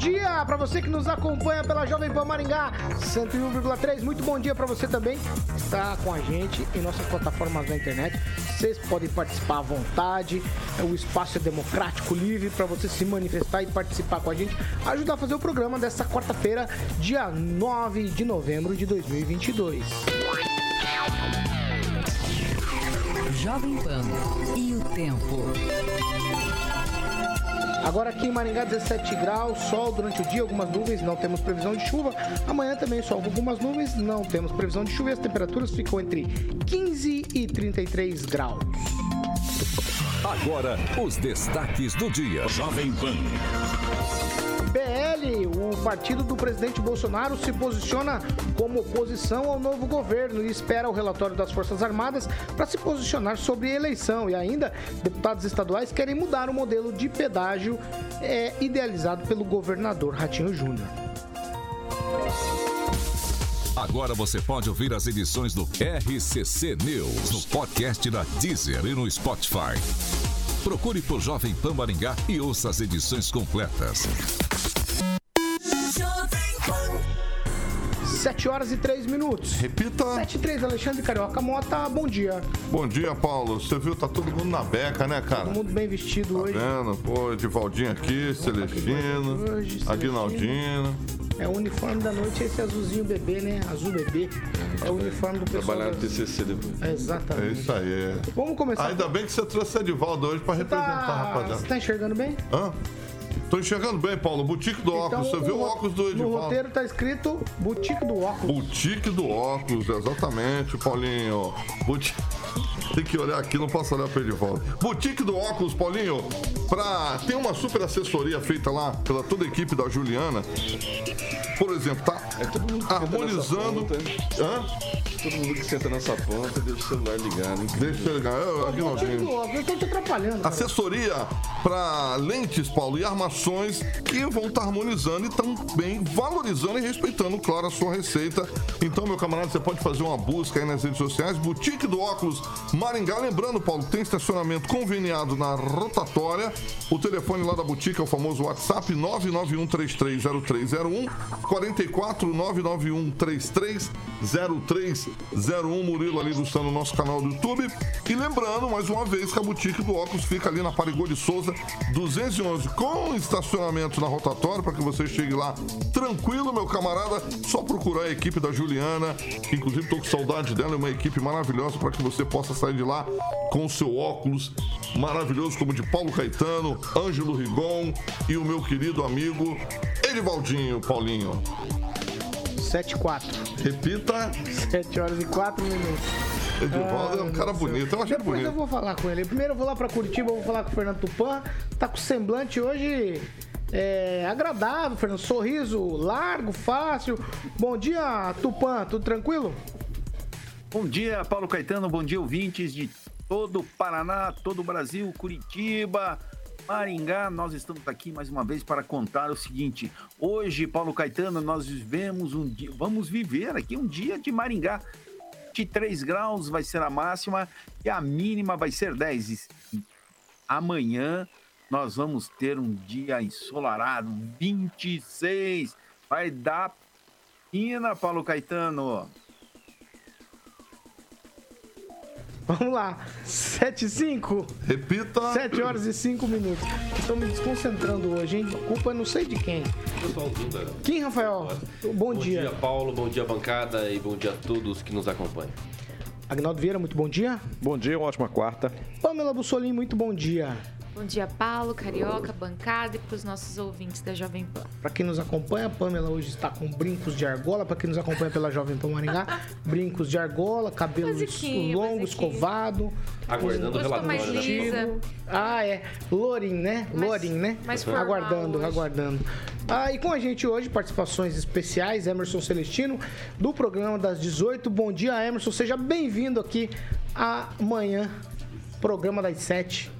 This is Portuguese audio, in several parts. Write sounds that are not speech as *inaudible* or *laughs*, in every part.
Dia para você que nos acompanha pela Jovem Pan Maringá 101,3. Muito bom dia para você também que está com a gente em nossas plataformas na internet. Vocês podem participar à vontade. O espaço é democrático, livre para você se manifestar e participar com a gente, ajudar a fazer o programa dessa quarta-feira, dia 9 de novembro de 2022. Jovem Pan e o tempo. Agora aqui em Maringá, 17 graus, sol durante o dia, algumas nuvens, não temos previsão de chuva. Amanhã também sol com algumas nuvens, não temos previsão de chuva e as temperaturas ficam entre 15 e 33 graus. Agora, os destaques do dia. Jovem Pan. PL, o partido do presidente Bolsonaro, se posiciona como oposição ao novo governo e espera o relatório das Forças Armadas para se posicionar sobre eleição. E ainda, deputados estaduais querem mudar o modelo de pedágio é, idealizado pelo governador Ratinho Júnior. Agora você pode ouvir as edições do RCC News no podcast da Deezer e no Spotify. Procure por Jovem Pan Maringá e ouça as edições completas. 7 horas e 3 minutos. Repita. 7 e 3, Alexandre Carioca Mota, bom dia. Bom dia, Paulo. Você viu, tá todo mundo na beca, né, cara? Todo mundo bem vestido Tá hoje. vendo? Pô, Edivaldinho aqui, Celestino, hoje, Celestino. Aguinaldino. É o uniforme da noite, esse azulzinho bebê, né? Azul bebê. É o uniforme do pessoal. Trabalhar no TCC depois. É Exatamente. isso aí. Vamos começar. Ainda bem que você trouxe Edivaldo hoje pra representar a Tá... Você rapaziada. tá enxergando bem? Hã? Tô enxergando bem, Paulo. Boutique do óculos. Você viu o óculos do No Edivaldo? roteiro tá escrito Boutique do Óculos. Boutique do óculos, exatamente, Paulinho. Boutique... Tem que olhar aqui, não posso olhar para ele de volta. Boutique do óculos, Paulinho. Pra... Tem uma super assessoria feita lá pela toda a equipe da Juliana. Por exemplo, tá É todo mundo que senta harmonizando. nessa ponta, Hã? Todo mundo que senta nessa ponta deixa o celular ligado. hein? Deixa eu ligar. Eu, Boutique do Aguinaldinho. Óculos, eu tô te atrapalhando. cara. Assessoria para lentes, Paulo, e armações que vão estar harmonizando e também valorizando e respeitando, claro, a sua receita. Então, meu camarada, você pode fazer uma busca aí nas redes sociais. Boutique do Óculos Maringá. Lembrando, Paulo, tem estacionamento conveniado na rotatória. O telefone lá da boutique é o famoso WhatsApp 991330301 44 991330301 Murilo ali ilustrando o nosso canal do YouTube. E lembrando, mais uma vez, que a boutique do óculos fica ali na Parigô de Souza 211 com estacionamento na rotatória para que você chegue lá tranquilo, meu camarada. Só procurar a equipe da Juliana, que inclusive tô com saudade dela, é uma equipe maravilhosa para que você possa sair de lá com o seu óculos maravilhoso, como de Paulo Caetano, Ângelo Rigon e o meu querido amigo Edivaldinho Paulinho. 7 e 4. Repita, 7 horas e 4 minutos. Edivaldo é um cara bonito, eu achei Depois eu bonito. vou falar com ele. Primeiro eu vou lá pra Curitiba, vou falar com o Fernando Tupan. Tá com semblante hoje é, agradável, Fernando. Sorriso largo, fácil. Bom dia, Tupan. Tudo tranquilo? Bom dia, Paulo Caetano. Bom dia, ouvintes de todo o Paraná, todo o Brasil, Curitiba, Maringá. Nós estamos aqui mais uma vez para contar o seguinte. Hoje, Paulo Caetano, nós vivemos um dia, vamos viver aqui um dia de Maringá. 23 graus vai ser a máxima e a mínima vai ser 10. E Amanhã nós vamos ter um dia ensolarado, 26. Vai dar pina, Paulo Caetano. Vamos lá. 7 e 5. Repita. 7 horas e 5 minutos. Estou me desconcentrando hoje, hein? Culpa não sei de quem. Pessoal, Duda. Quem, Rafael? Bom, Bom dia. dia, Paulo. Bom dia, bancada. E bom dia a todos que nos acompanham. Agnaldo Vieira, muito bom dia. Bom dia, uma ótima quarta. Pamela Bussolini, muito bom dia. Bom dia, Paulo, Carioca, bancada e para os nossos ouvintes da Jovem Pan. Para quem nos acompanha, a Pamela hoje está com brincos de argola. Para quem nos acompanha pela Jovem Pan Maringá, *laughs* brincos de argola, cabelo longo, escovado. Aguardando o mais relatório, né? lisa? Ah, é. Lorin, né? Mais- Lorin, né? mais formal Aguardando, hoje. aguardando. Ah, e com a gente hoje, participações especiais, Emerson Celestino, do programa das 18. Bom dia, Emerson. Seja bem-vindo aqui amanhã, programa das 7.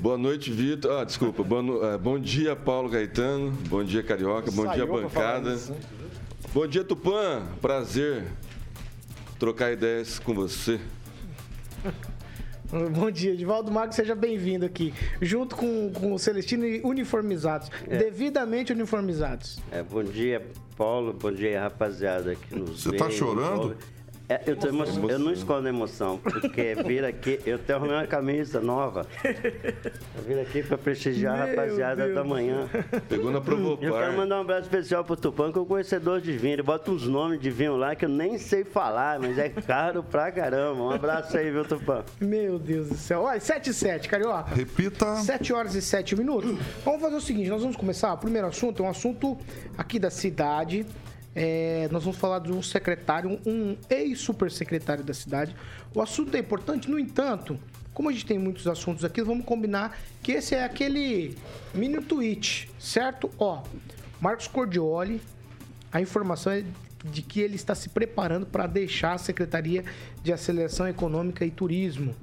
Boa noite, Vitor. Ah, desculpa. No- eh, Bom dia, Paulo Gaetano. Bom dia, Carioca. Bom dia, bancada. Bom dia, Tupã. Prazer trocar ideias com você. *laughs* Bom dia, Edivaldo Magro, seja bem-vindo aqui. Junto com, com o Celestino e uniformizados, devidamente uniformizados. É, bom dia, Paulo. Bom dia, rapaziada que nos Você tá chorando? É, eu, tô emo- eu não escondo a emoção, porque vir aqui, eu tenho uma camisa nova. Eu vim aqui para prestigiar a Meu rapaziada Deus da manhã. Pegou na Eu quero mandar um abraço especial pro Tupã, que é o conhecedor de vinho. Ele bota uns nomes de vinho lá que eu nem sei falar, mas é caro pra caramba. Um abraço aí, viu, Tupã? Meu Deus do céu. Olha, 7 e 7, Carioca. Repita. 7 horas e 7 minutos. Vamos fazer o seguinte, nós vamos começar. O primeiro assunto é um assunto aqui da cidade. É, nós vamos falar de um secretário, um ex-supersecretário da cidade. O assunto é importante, no entanto, como a gente tem muitos assuntos aqui, vamos combinar que esse é aquele mini tweet, certo? Ó, Marcos Cordioli, a informação é de que ele está se preparando para deixar a Secretaria de Aceleração Econômica e Turismo.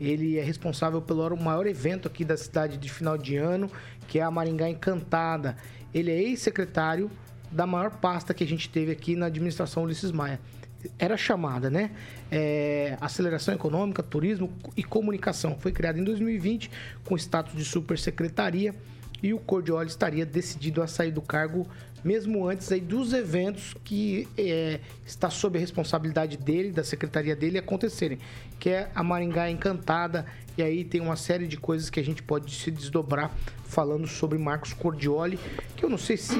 Ele é responsável pelo maior evento aqui da cidade de final de ano, que é a Maringá Encantada. Ele é ex-secretário da maior pasta que a gente teve aqui na administração Ulisses Maia. Era chamada, né? É, Aceleração Econômica, Turismo e Comunicação. Foi criada em 2020 com status de supersecretaria e o Cordioli estaria decidido a sair do cargo mesmo antes aí dos eventos que é, está sob a responsabilidade dele, da secretaria dele, acontecerem, que é a Maringá Encantada, e aí tem uma série de coisas que a gente pode se desdobrar falando sobre Marcos Cordioli, que eu não sei se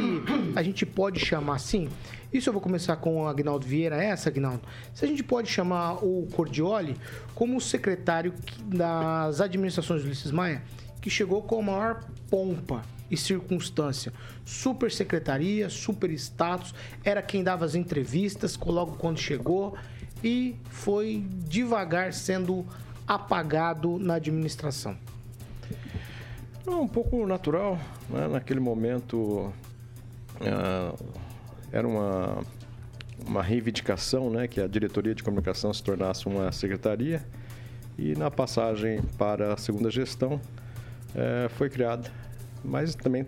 a gente pode chamar assim. Isso eu vou começar com o Agnaldo Vieira, essa, Agnaldo. Se a gente pode chamar o Cordioli como secretário das administrações do Ulisses Maia, que chegou com a maior pompa e circunstância. Super secretaria, super status, era quem dava as entrevistas logo quando chegou e foi devagar sendo apagado na administração. Um pouco natural, né? naquele momento ah, era uma, uma reivindicação né? que a diretoria de comunicação se tornasse uma secretaria e na passagem para a segunda gestão eh, foi criada, mas também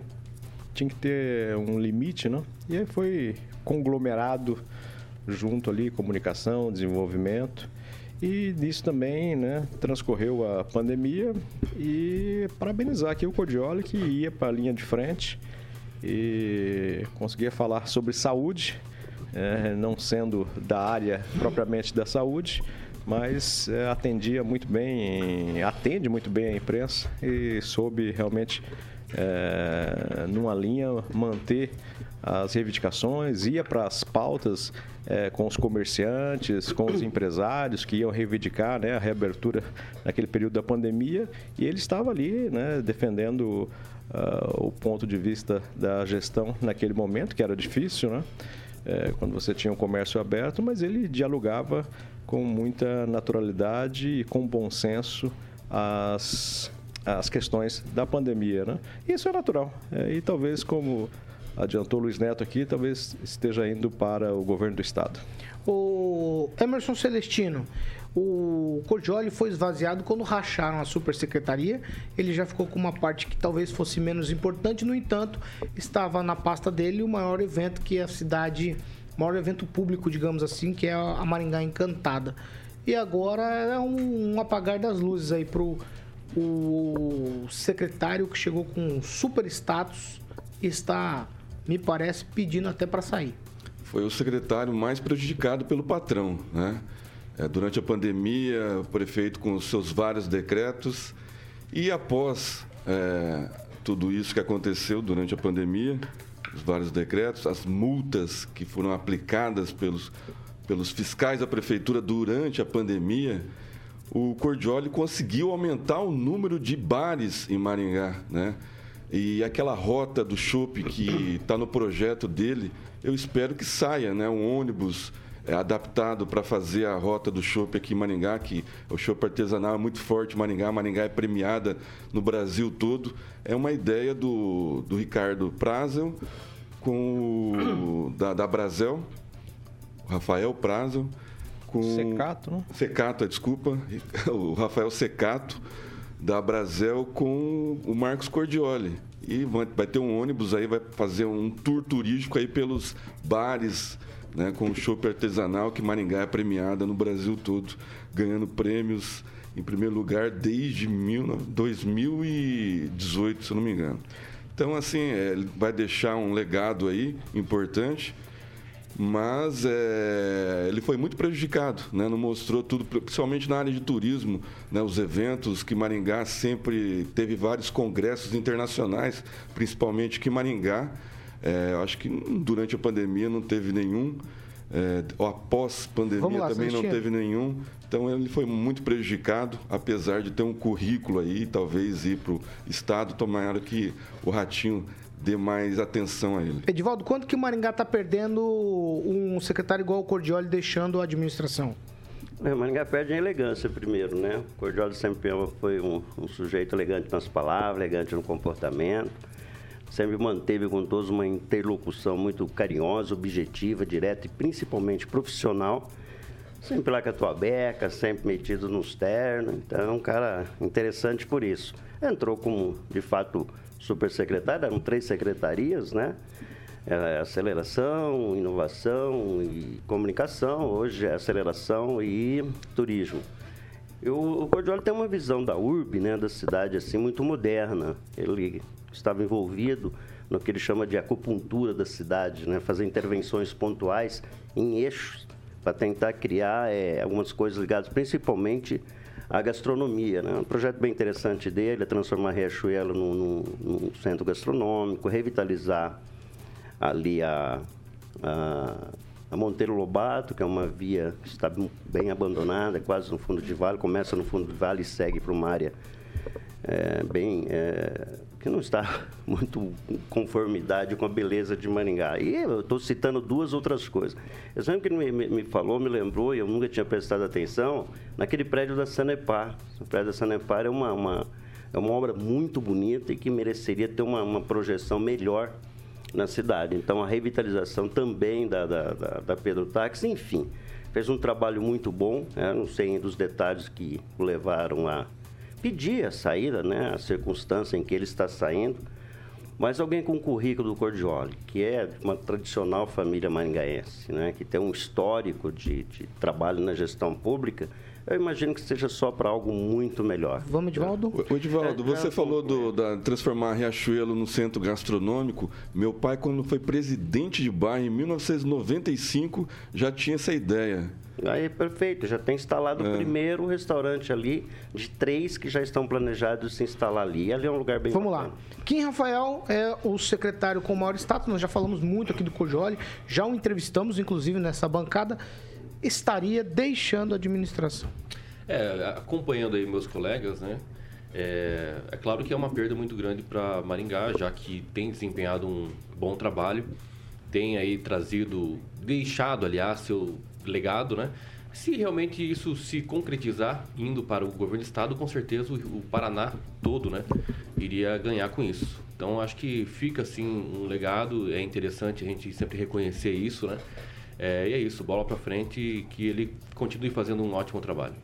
tinha que ter um limite, né? E aí foi conglomerado junto ali comunicação, desenvolvimento e nisso também, né, transcorreu a pandemia e parabenizar aqui o Cordioli que ia para a linha de frente e conseguia falar sobre saúde, eh, não sendo da área propriamente da saúde, mas eh, atendia muito bem, atende muito bem a imprensa e soube realmente eh, numa linha manter as reivindicações, ia para as pautas eh, com os comerciantes, com os empresários que iam reivindicar né, a reabertura naquele período da pandemia e ele estava ali né, defendendo ah, o ponto de vista da gestão naquele momento, que era difícil, né? eh, quando você tinha o comércio aberto, mas ele dialogava com muita naturalidade e com bom senso as, as questões da pandemia. Né? Isso é natural. Eh, e talvez, como adiantou Luiz Neto aqui, talvez esteja indo para o governo do Estado. O Emerson Celestino, o Cordioli foi esvaziado quando racharam a supersecretaria. Ele já ficou com uma parte que talvez fosse menos importante, no entanto, estava na pasta dele o maior evento que a cidade, o maior evento público, digamos assim, que é a Maringá Encantada. E agora é um, um apagar das luzes aí pro o secretário que chegou com super status está, me parece, pedindo até para sair. Foi o secretário mais prejudicado pelo patrão, né? É, durante a pandemia, o prefeito com os seus vários decretos e após é, tudo isso que aconteceu durante a pandemia, os vários decretos, as multas que foram aplicadas pelos, pelos fiscais da prefeitura durante a pandemia, o Cordioli conseguiu aumentar o número de bares em Maringá, né? E aquela rota do chopp que está no projeto dele, eu espero que saia, né? Um ônibus é, adaptado para fazer a rota do chopp aqui em Maringá, que o chopp artesanal é muito forte em Maringá, Maringá é premiada no Brasil todo. É uma ideia do, do Ricardo Prazel com o, da, da Brasel, Rafael Prazel, com... Secato, né? Secato, desculpa. *laughs* O Rafael Secato, da Brasel, com o Marcos Cordioli. E vai, ter um ônibus aí, vai fazer um tour turístico aí pelos bares, né, com o chopp artesanal, que Maringá é premiada no Brasil todo, ganhando prêmios em primeiro lugar desde mil, 2018, se eu não me engano. Então, assim, é, vai deixar um legado aí importante mas é, ele foi muito prejudicado, né? não mostrou tudo, principalmente na área de turismo, né? os eventos que Maringá sempre teve vários congressos internacionais, principalmente que Maringá, é, acho que durante a pandemia não teve nenhum, é, após pandemia lá, também não teve nenhum, então ele foi muito prejudicado, apesar de ter um currículo aí, talvez ir para o Estado, tomara que o Ratinho dê mais atenção a ele. Edivaldo, quanto que o Maringá está perdendo um secretário igual o Cordioli deixando a administração? É, o Maringá perde a elegância primeiro, né? O Cordioli sempre foi um, um sujeito elegante nas palavras, elegante no comportamento. Sempre manteve com todos uma interlocução muito carinhosa, objetiva, direta e principalmente profissional. Sempre lá com a tua beca, sempre metido nos ternos. Então é um cara interessante por isso. Entrou como, de fato, supersecretário, eram três secretarias, né? É aceleração, inovação e comunicação, hoje é aceleração e turismo. Eu, o Cordioli tem uma visão da URB, né, da cidade, assim, muito moderna. Ele estava envolvido no que ele chama de acupuntura da cidade, né, fazer intervenções pontuais em eixos para tentar criar é, algumas coisas ligadas principalmente a gastronomia. Né? Um projeto bem interessante dele é transformar Riachuelo num, num, num centro gastronômico, revitalizar ali a, a, a, Monteiro Lobato, que é uma via que está bem abandonada, quase no fundo de vale, começa no fundo do vale e segue para uma área é, bem é, que não está *laughs* muito em conformidade com a beleza de Maringá. E eu estou citando duas outras coisas. Eu sempre que ele me, me, falou, me lembrou, e eu nunca tinha prestado atenção, naquele prédio da Sanepar. O prédio da Sanepar é uma, uma, é uma obra muito bonita e que mereceria ter uma, uma projeção melhor na cidade. Então, a revitalização também da, da, da, da Pedro Táxi, enfim, fez um trabalho muito bom. Né? Não sei dos detalhes que levaram a pedir a saída, né, a circunstância em que ele está saindo, mas alguém com o currículo do Cordioli, que é uma tradicional família maringaense, né, que tem um histórico de, de trabalho na gestão pública, eu imagino que seja só para algo muito melhor. Vamos, Edivaldo? O, Edivaldo, é, você falou do, da transformar Riachuelo no centro gastronômico. Meu pai, quando foi presidente de bairro em 1995, já tinha essa ideia. Aí, perfeito, já tem instalado é. o primeiro restaurante ali, de três que já estão planejados se instalar ali. E ali é um lugar bem Vamos bacana. lá. Kim Rafael é o secretário com maior status, nós já falamos muito aqui do Cojoli, já o entrevistamos, inclusive, nessa bancada estaria deixando a administração? É, acompanhando aí meus colegas, né? É, é claro que é uma perda muito grande para Maringá, já que tem desempenhado um bom trabalho, tem aí trazido, deixado, aliás, seu legado, né? Se realmente isso se concretizar indo para o governo do estado, com certeza o, Paraná todo, né, iria ganhar com isso. Então acho que fica assim um legado, é interessante a gente sempre reconhecer isso, né? É, e é isso, bola para frente e que ele continue fazendo um ótimo trabalho.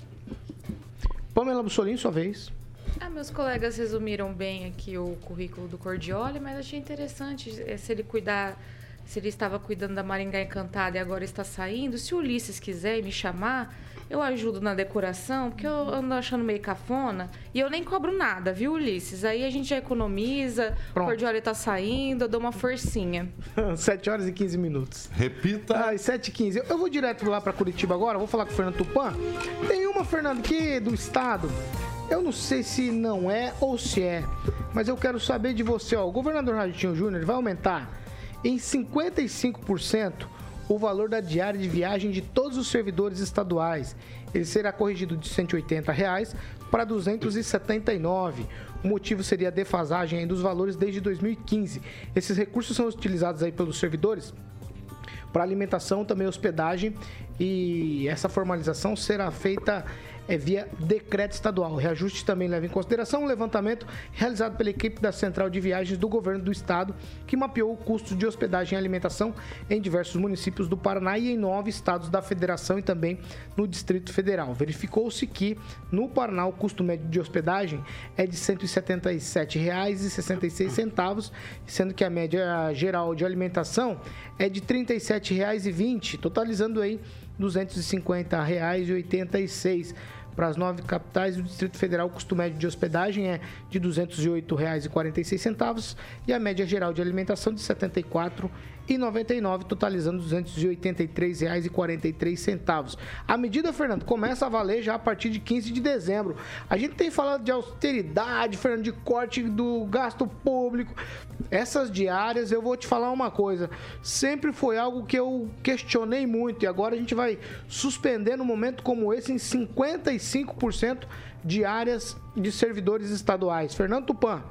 Pamela Bussolini, sua vez. Ah, meus colegas resumiram bem aqui o currículo do Cordioli, mas achei interessante eh, se ele cuidar, se ele estava cuidando da Maringá Encantada e agora está saindo. Se o Ulisses quiser me chamar, eu ajudo na decoração, porque eu ando achando meio cafona. E eu nem cobro nada, viu, Ulisses? Aí a gente já economiza, Pronto. o Cordioli tá saindo, eu dou uma forcinha. *laughs* 7 horas e 15 minutos. Repita. Ai, 7 e 15. Eu vou direto lá para Curitiba agora, vou falar com o Fernando Tupan. Tem uma, Fernando, aqui do estado. Eu não sei se não é ou se é, mas eu quero saber de você. Ó, o governador Radinho Júnior vai aumentar em 55% o valor da diária de viagem de todos os servidores estaduais. Ele será corrigido de 180 reais para R$ 279. O motivo seria a defasagem dos valores desde 2015. Esses recursos são utilizados aí pelos servidores para alimentação, também hospedagem e essa formalização será feita é via decreto estadual. O reajuste também leva em consideração o levantamento realizado pela equipe da Central de Viagens do Governo do Estado, que mapeou o custo de hospedagem e alimentação em diversos municípios do Paraná e em nove estados da Federação e também no Distrito Federal. Verificou-se que no Paraná o custo médio de hospedagem é de R$ 177,66, sendo que a média geral de alimentação é de R$ 37,20, totalizando aí R$ 250,86 para as nove capitais do Distrito Federal, o custo médio de hospedagem é de R$ 208,46 e a média geral de alimentação de R$ 74,99, totalizando R$ 283,43. A medida, Fernando, começa a valer já a partir de 15 de dezembro. A gente tem falado de austeridade, Fernando, de corte do gasto público. Essas diárias, eu vou te falar uma coisa, sempre foi algo que eu questionei muito e agora a gente vai suspender num momento como esse em 55% de áreas de servidores estaduais. Fernando Tupan.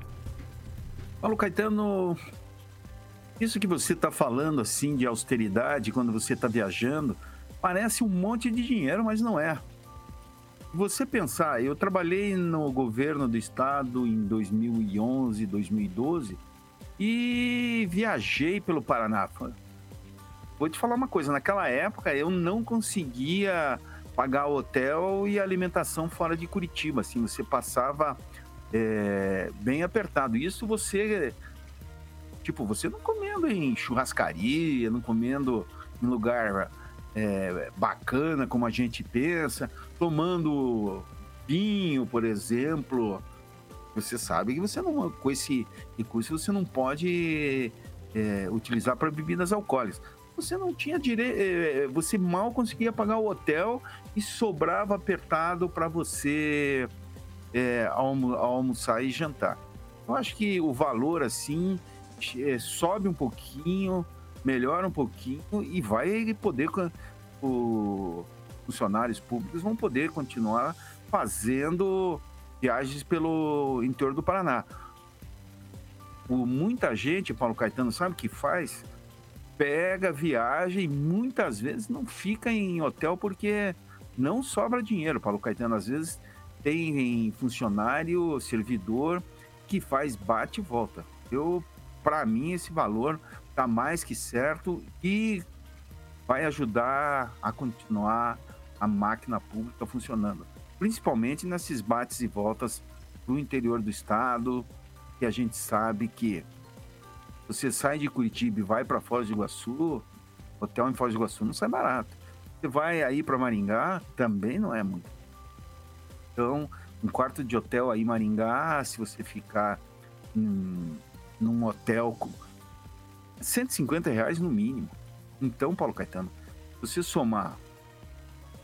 Paulo Caetano, isso que você está falando assim de austeridade quando você está viajando, parece um monte de dinheiro, mas não é. Você pensar, eu trabalhei no governo do estado em 2011, 2012 e viajei pelo Paraná. Vou te falar uma coisa, naquela época eu não conseguia pagar hotel e alimentação fora de Curitiba, assim, você passava é, bem apertado. Isso você, tipo, você não comendo em churrascaria, não comendo em lugar é, bacana como a gente pensa, tomando vinho, por exemplo, você sabe que você não, com esse recurso, você não pode é, utilizar para bebidas alcoólicas. Você não tinha direito, é, você mal conseguia pagar o hotel e sobrava apertado para você é, almo, almoçar e jantar. Eu acho que o valor assim é, sobe um pouquinho, melhora um pouquinho e vai poder os funcionários públicos vão poder continuar fazendo viagens pelo interior do Paraná. O, muita gente, Paulo Caetano, sabe o que faz? Pega viagem e muitas vezes não fica em hotel porque não sobra dinheiro, Paulo Caetano. Às vezes tem funcionário, servidor que faz bate e volta. Eu, para mim, esse valor tá mais que certo e vai ajudar a continuar a máquina pública funcionando principalmente nesses bates e voltas do interior do estado, que a gente sabe que você sai de Curitiba e vai para Foz do Iguaçu, hotel em Foz do Iguaçu não sai barato. Você vai aí para Maringá, também não é muito. Então, um quarto de hotel aí em Maringá, se você ficar em, num hotel com 150 reais no mínimo. Então, Paulo Caetano, você somar,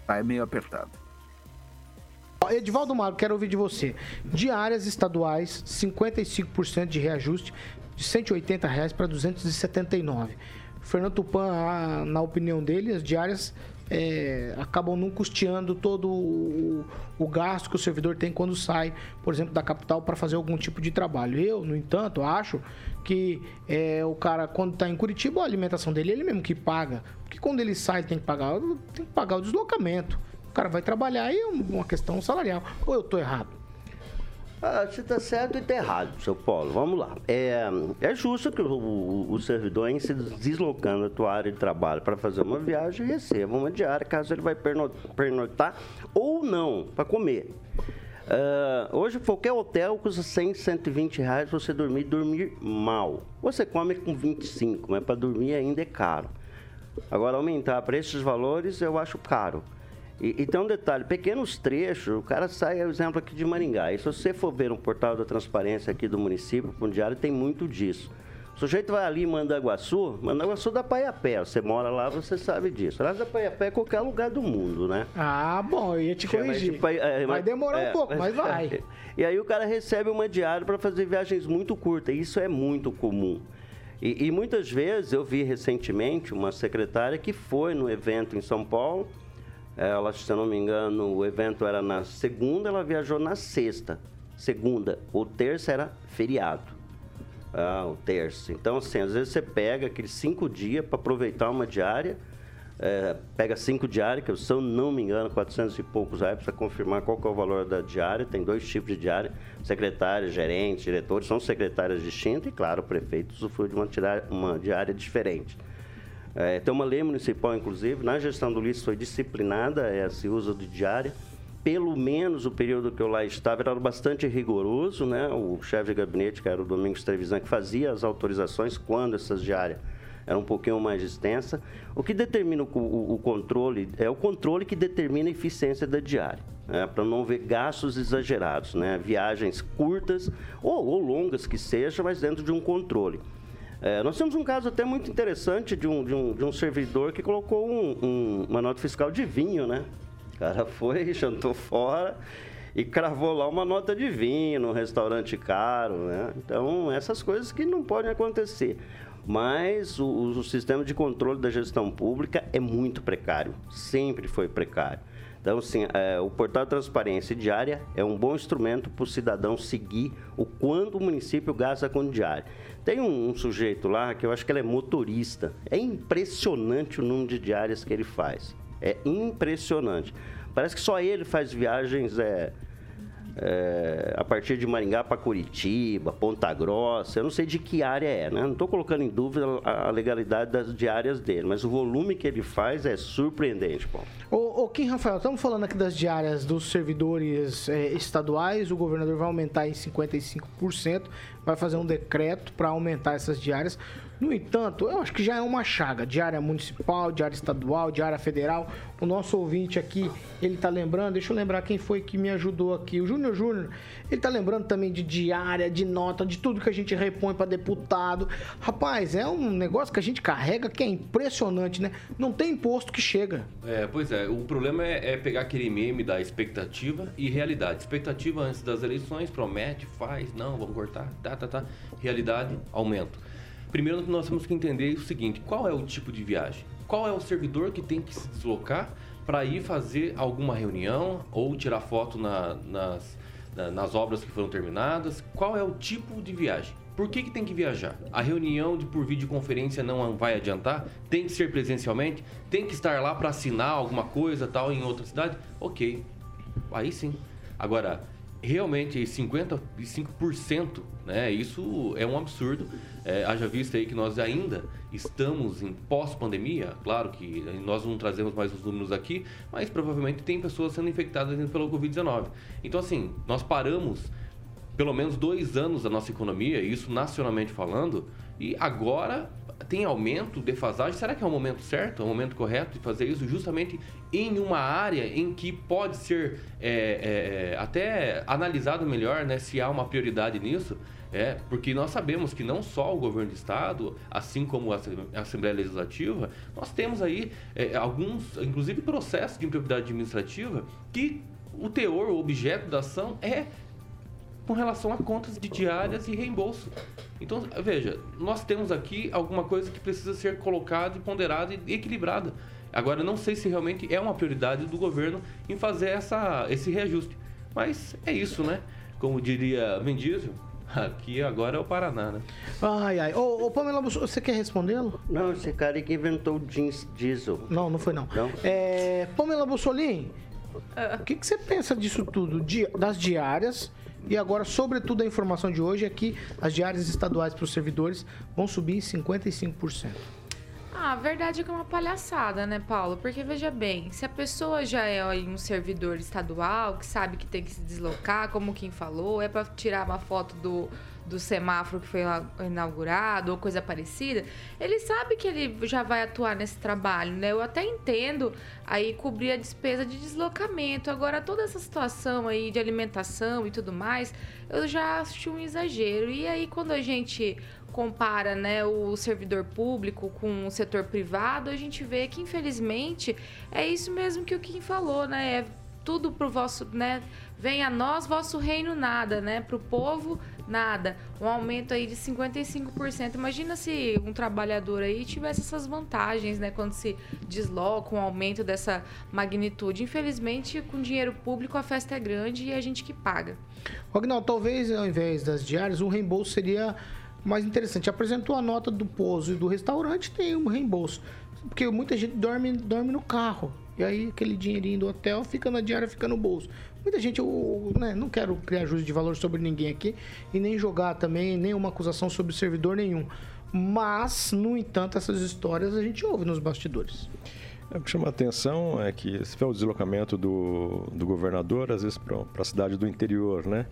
tá é meio apertado. Edivaldo Maro, quero ouvir de você. Diárias estaduais, 55% de reajuste, de 180 reais para 279. Fernando Tupan, na opinião dele, as diárias é, acabam não custeando todo o, o, gasto que o servidor tem quando sai, por exemplo, da capital para fazer algum tipo de trabalho. Eu, no entanto, acho que é, o cara, quando está em Curitiba, a alimentação dele é ele mesmo que paga. Porque quando ele sai, ele tem que pagar, tem que pagar o deslocamento cara vai trabalhar e é uma questão salarial. Ou eu estou errado? Ah, você está certo e está errado, seu Paulo. Vamos lá. É, é justo que o, o, o servidor, em se deslocando da tua área de trabalho para fazer uma viagem, receba uma diária, caso ele vai pernoitar ou não, para comer. Uh, hoje, qualquer hotel custa 100, 120 reais você dormir dormir mal. Você come com 25, mas para dormir ainda é caro. Agora, aumentar para esses valores eu acho caro. E, e, tem um detalhe, pequenos trechos, o cara sai, é o exemplo aqui de Maringá. E se você for ver um portal da transparência aqui do município, um diário, tem muito disso. O sujeito vai ali em Mandaguaçu, Mandaguaçu dá pra ir a pé. Você mora lá, você sabe disso. Aliás, dá pra ir a pé em qualquer lugar do mundo, né? Ah, bom, eu ia te corrigir. Tipo, é, vai demorar é, um pouco, mas, mas vai. *laughs* E aí o cara recebe uma diária para fazer viagens muito curtas. Isso é muito comum. E, e, muitas vezes eu vi recentemente uma secretária que foi no evento em São Paulo. Ela, se eu não me engano, o evento era na segunda, ela viajou na sexta. Segunda ou terça era feriado. Ah, o terço. Então, assim, às vezes você pega aqueles cinco dias para aproveitar uma diária é, pega cinco diárias, que se eu não me engano, 400 e poucos reais, para confirmar qual é o valor da diária. Tem dois tipos de diária, secretários, gerentes, diretores, são secretárias distintas e, claro, o prefeito usufrui de uma, uma diária diferente. É, tem uma lei municipal, inclusive, na gestão do lixo foi disciplinada esse uso de diária. Pelo menos o período que eu lá estava era bastante rigoroso, né? O chefe de gabinete, que era o Domingos Trevisan, que fazia as autorizações quando essas diárias era um pouquinho mais extensa. O que determina o, o, o controle é o controle que determina a eficiência da diária. Né, para não ver gastos exagerados, né? viagens curtas ou, ou, longas que sejam, mas dentro de um controle. É, nós temos um caso até muito interessante de um, de um, de um servidor que colocou um, um, uma nota fiscal de vinho, né? O cara *laughs* foi, jantou fora e cravou lá uma nota de vinho num restaurante caro, né? Então, essas coisas que não podem acontecer mas o, o, sistema de controle da gestão pública é muito precário, sempre foi precário. Então, assim, é, o portal transparência diária é um bom instrumento para o cidadão seguir o quanto o município gasta com diária. Tem um, um, sujeito lá que eu acho que ele é motorista. É impressionante o número de diárias que ele faz. É impressionante. Parece que só ele faz viagens é, é, a partir de Maringá para Curitiba, Ponta Grossa, eu não sei de que área é, né? Não estou colocando em dúvida a, legalidade das diárias dele, mas o volume que ele faz é surpreendente, Paulo. Ô, ô Kim Rafael, estamos falando aqui das diárias dos servidores é, estaduais, o governador vai aumentar em 55%, vai fazer um decreto para aumentar essas diárias. No entanto, eu acho que já é uma chaga. Diária municipal, diária estadual, diária federal. O nosso ouvinte aqui, ele tá lembrando, deixa eu lembrar quem foi que me ajudou aqui. O Júnior Júnior, ele tá lembrando também de diária, de nota, de tudo que a gente repõe para deputado. Rapaz, é um negócio que a gente carrega que é impressionante, né? Não tem imposto que chega. É, pois é. O problema é, é pegar aquele meme da expectativa e realidade. Expectativa antes das eleições, promete, faz, não, vamos cortar, tá, tá, tá. Realidade, aumento. Primeiro nós temos que entender o seguinte: qual é o tipo de viagem? Qual é o servidor que tem que se deslocar para ir fazer alguma reunião ou tirar foto na, nas, na, nas obras que foram terminadas? Qual é o tipo de viagem? Por que, que tem que viajar? A reunião de por videoconferência não vai adiantar? Tem que ser presencialmente? Tem que estar lá para assinar alguma coisa tal em outra cidade? Ok, aí sim. Agora, realmente 55%, né? Isso é um absurdo. É, haja vista aí que nós ainda estamos em pós-pandemia, claro que nós não trazemos mais os números aqui, mas provavelmente tem pessoas sendo infectadas pelo Covid-19. Então, assim, nós paramos pelo menos dois anos da nossa economia, isso nacionalmente falando, e agora tem aumento, defasagem. Será que é o momento certo, é o momento correto de fazer isso justamente em uma área em que pode ser é, é, até analisado melhor né, se há uma prioridade nisso? É, porque nós sabemos que não só o governo do estado, assim como a Assembleia Legislativa, nós temos aí é, alguns, inclusive processos de improbidade administrativa, que o teor, o objeto da ação é com relação a contas de diárias e reembolso. Então, veja, nós temos aqui alguma coisa que precisa ser colocada e ponderada e equilibrada. Agora, não sei se realmente é uma prioridade do governo em fazer essa, esse reajuste. Mas é isso, né? Como diria Vin Diesel, Aqui agora é o Paraná, né? Ai, ai. Ô, ô Pamela, você quer respondê-lo? Não, esse cara que inventou o jeans diesel. Não, não foi não. Não? É, Pamela Bussolini, o que, que você pensa disso tudo? das diárias e agora, sobretudo, a informação de hoje é que as diárias estaduais para os servidores vão subir em 55%. Ah, a verdade é que é uma palhaçada, né, Paulo? Porque veja bem, se a pessoa já é um servidor estadual, que sabe que tem que se deslocar, como quem falou, é para tirar uma foto do do semáforo que foi inaugurado ou coisa parecida, ele sabe que ele já vai atuar nesse trabalho, né? Eu até entendo aí cobrir a despesa de deslocamento. Agora, toda essa situação aí de alimentação e tudo mais, eu já acho um exagero. E aí, quando a gente compara né, o servidor público com o setor privado, a gente vê que, infelizmente, é isso mesmo que o Kim falou, né? É tudo pro vosso, né? Vem a nós vosso reino nada, né? Pro povo Nada. Um aumento aí de 55%. Imagina se um trabalhador aí tivesse essas vantagens, né? Quando se desloca, um aumento dessa magnitude. Infelizmente, com dinheiro público, a festa é grande e é a gente que paga. Rognal, talvez ao invés das diárias, um reembolso seria mais interessante. Apresentou a nota do pouso e do restaurante, tem um reembolso. Porque muita gente dorme, dorme no carro. E aí aquele dinheirinho do hotel fica na diária, fica no bolso. Muita gente, eu né, não quero criar juízo de valor sobre ninguém aqui e nem jogar também nenhuma acusação sobre servidor nenhum. Mas, no entanto, essas histórias a gente ouve nos bastidores. É, o que chama a atenção é que se for o deslocamento do, do governador, às vezes para a cidade do interior, né?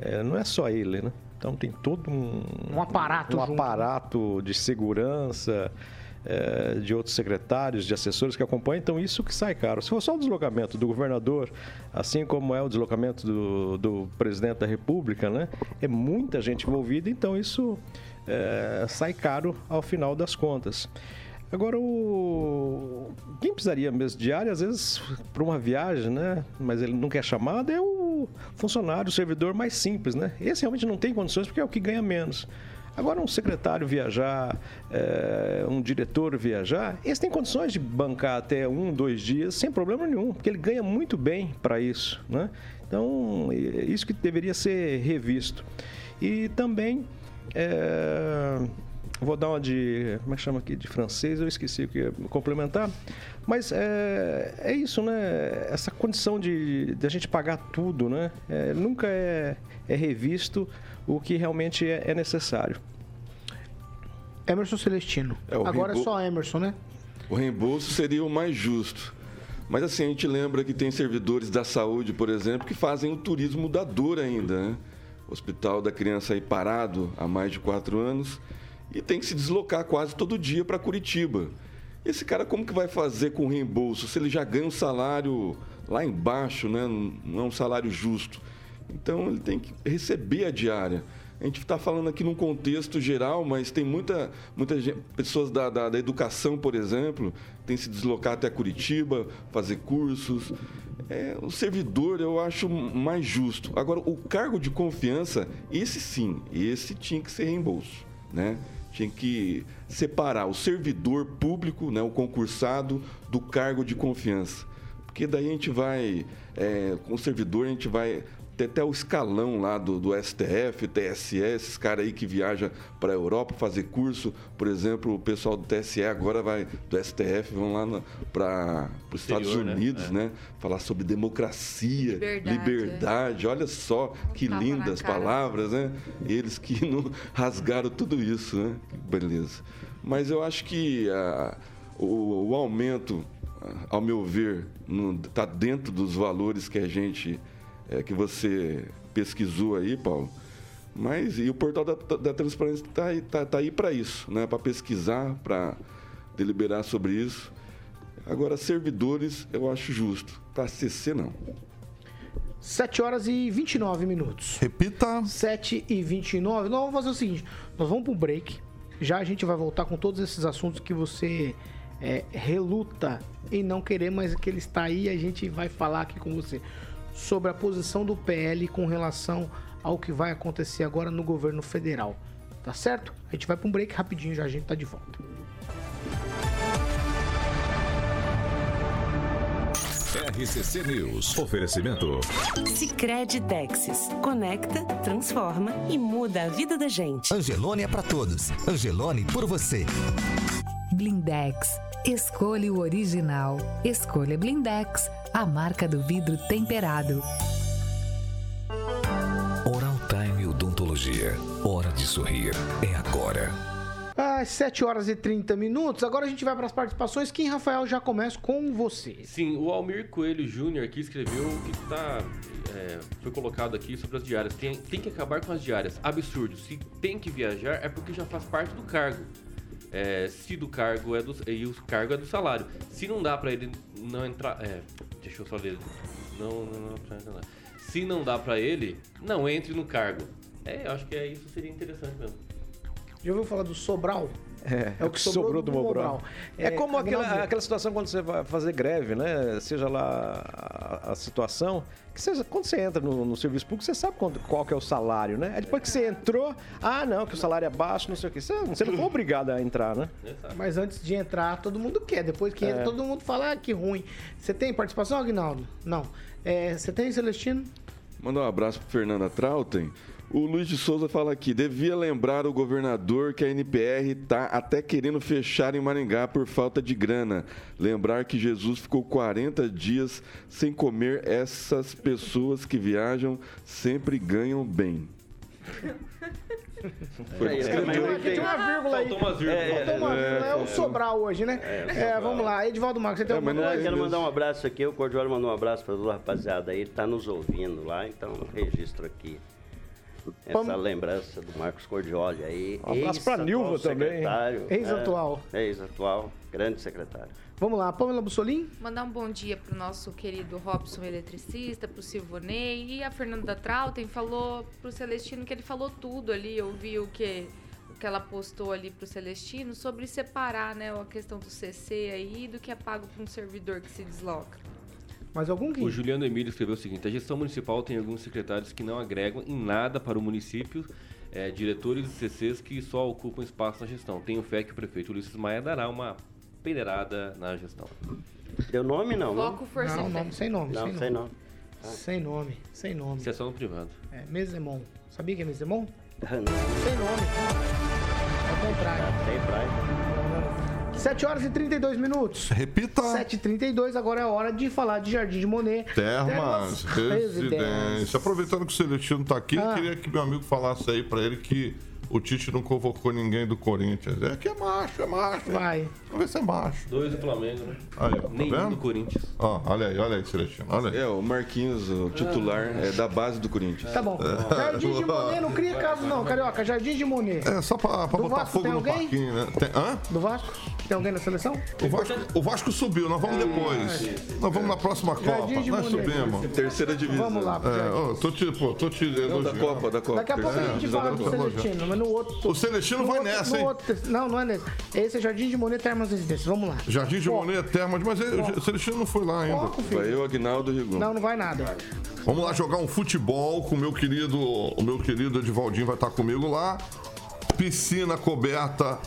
É, não é só ele, né? Então tem todo um, um aparato, um junto. aparato de segurança, é, de outros secretários, de assessores que acompanham, então isso que sai caro. Se for só o deslocamento do governador, assim como é o deslocamento do, do presidente da República, né? É muita gente envolvida, então isso é, sai caro ao final das contas. Agora, o... quem precisaria mesmo de área, às vezes, para uma viagem, né? Mas ele não quer chamada, é o funcionário, o servidor mais simples, né? Esse realmente não tem condições porque é o que ganha menos. Agora, um secretário viajar, é, um diretor viajar, esse tem condições de bancar até um, dois dias sem problema nenhum, porque ele ganha muito bem para isso, né? Então, isso que deveria ser revisto. E também, é, vou dar uma de, como é que chama aqui, de francês, eu esqueci o que ia complementar, mas é, é isso, né? Essa condição de, de a gente pagar tudo, né? É, nunca é, é revisto o que realmente é, é necessário. Emerson Celestino. É, o Agora é só Emerson, né? O reembolso seria o mais justo. Mas assim, a gente lembra que tem servidores da saúde, por exemplo, que fazem o turismo da dor ainda, né? O hospital da criança aí parado há mais de quatro anos e tem que se deslocar quase todo dia para Curitiba. Esse cara como que vai fazer com o reembolso se ele já ganha um salário lá embaixo, né? Não é um salário justo. Então ele tem que receber a diária. A gente está falando aqui num contexto geral, mas tem muita, muita gente, pessoas da, da, da educação, por exemplo, tem se deslocar até Curitiba, fazer cursos. É, o servidor eu acho mais justo. Agora, o cargo de confiança, esse sim, esse tinha que ser reembolso. Né? Tinha que separar o servidor público, né, o concursado, do cargo de confiança. Porque daí a gente vai, é, com o servidor, a gente vai ter até o escalão lá do, do STF, TSE, esses caras aí que viajam para a Europa fazer curso. Por exemplo, o pessoal do TSE agora vai, do STF, vão lá para os Estados né? Unidos, É. né? Falar sobre democracia, Liberdade, liberdade. Olha só que lindas palavras, né? Eles que não *laughs* rasgaram tudo isso, né? Que beleza. Mas eu acho que ah, o, o aumento, ah, ao meu ver, está dentro dos valores que a gente, eh, que você pesquisou aí, Paulo. Mas e o portal da, da transparência está aí, tá, tá aí para isso, né? Para pesquisar, para deliberar sobre isso. Agora, servidores, eu acho justo. Para CC, não. 7 horas e 29 minutos. Repita. 7 e 29. Nós vamos fazer o seguinte: nós vamos pro break. Já a gente vai voltar com todos esses assuntos que você é, reluta em não querer, mas que ele está aí e a gente vai falar aqui com você sobre a posição do PL com relação ao que vai acontecer agora no governo federal. Tá certo? A gente vai para um break rapidinho, já a gente tá de volta. RCC News. Oferecimento. Sicredi Texas. Conecta, transforma e muda a vida da gente. Angelone é pra todos. Angelone por você. Blindex. Escolha o original. Escolha Blindex, a marca do vidro temperado. Oral Time Odontologia. Hora de sorrir. É agora. Às 7 horas e 30 minutos. Agora a gente vai para as participações. Quem, Rafael, já começa com você. Sim, o Almir Coelho Júnior aqui escreveu que tá, é, foi colocado aqui sobre as diárias. Tem, tem que acabar com as diárias. Absurdo. Se tem que viajar é porque já faz parte do cargo. É, se do cargo é do e o cargo é do salário. Se não dá pra ele não entrar, é, deixa eu só ler. Não, não, não, não. Se não dá pra ele, não entre no cargo. É, eu acho que é isso seria interessante mesmo. Já ouviu falar do Sobral? É, É o que sobrou do Mobral. É, É, como aquela, aquela situação quando você vai fazer greve, né? Seja lá a, a situação, que seja, quando você entra no, no serviço público, você sabe quanto- qual que é o salário, né? Aí depois que você entrou, ah, não, que o salário é baixo, não sei o quê. Você, você não foi obrigado a entrar, né? Mas antes de entrar, todo mundo quer. Depois que entra, É. todo mundo fala ah, que ruim. Você tem participação, Agnaldo? Não. É, você tem, Celestino? Mandar um abraço para Fernanda Trautem. O Luiz de Souza fala aqui: devia lembrar o governador que a NPR está até querendo fechar em Maringá por falta de grana. Lembrar que Jesus ficou 40 dias sem comer. Essas pessoas que viajam sempre ganham bem. *laughs* Foi. Aqui tem uma vírgula aí. Faltou umas vírgulas. Faltou uma É, vírgula. É, o sobrar hoje, né? É, vamos lá. Edivaldo Marcos, você tem É, alguma coisa? é- Eu quero mandar um abraço aqui, o Cordioli mandou um abraço para toda a rapaziada aí, ele tá nos ouvindo lá, então registro aqui essa Vamos- lembrança do Marcos Cordioli aí. Um abraço pra ex-atual Nilva também. secretário, Ex-atual. É, ex-atual, grande secretário. Vamos lá. Pamela Bussolim? Mandar um bom dia pro nosso querido Robson eletricista, pro Silvonei e a Fernanda Trautem falou pro Celestino que ele falou tudo ali, eu vi o que o que ela postou ali pro Celestino sobre separar, né, a questão do CC aí do que é pago para um servidor que se desloca. Mais algum, O? Juliano Emílio escreveu o seguinte: a gestão municipal tem alguns secretários que não agregam em nada para o município, é, diretores e CCs que só ocupam espaço na gestão. Tenho fé que o prefeito Ulisses Maia dará uma peneirada na gestão. Deu nome não? não? Foco, força Não, nome, sem nome. Não, sem nome. Sem nome. Sem nome. Isso é privado. É, Mesemon. Sabia que é Mesemon? *laughs* Não, Sem nome. Ao contrário. tem praia. 7 horas e 32 minutos. Repita. 7h32, agora é hora de falar de Jardim de Monet. Termas Residência. Aproveitando que o Celestino tá aqui, Ah. queria que meu amigo falasse aí pra ele que o Tite não convocou ninguém do Corinthians. É que é macho, é macho. Vai. Vamos ver se é macho. Dois do Flamengo, né? Aí, ó, tá Nenhum vendo? do Corinthians. Ó, olha aí, olha aí, Celestino. Olha aí. É, o Marquinhos, o titular, é da base do Corinthians. Tá bom. Jardim de Monet não cria caso não, Carioca. Jardim de Monet. É, só pra, pra Do botar Vasco fogo tem no alguém? parquinho, né? Tem- hã? Do Vasco? Tem alguém na seleção? O Vasco, o Vasco subiu, nós vamos depois. Nós vamos na próxima Copa. Jardim de Nós Monet. subimos. Terceira divisão. Vamos lá. É, ó, tô te, pô, tô te Não, da elogiando. Copa, da Copa. Daqui a pouco a gente fala do. Celestino, mas no outro... O Celestino no vai outro- nessa, no hein? outro- não, não é nesse. Esse é Jardim de Monet Termas Residência. Vamos lá. Jardim de Monet, Termas, mas ele- o Celestino não foi lá ainda. Foco, Vai eu, Agnaldo e Rigon. Não, não vai nada. Vamos lá jogar um futebol com o meu querido, o meu querido Edivaldinho vai estar comigo lá. Piscina coberta.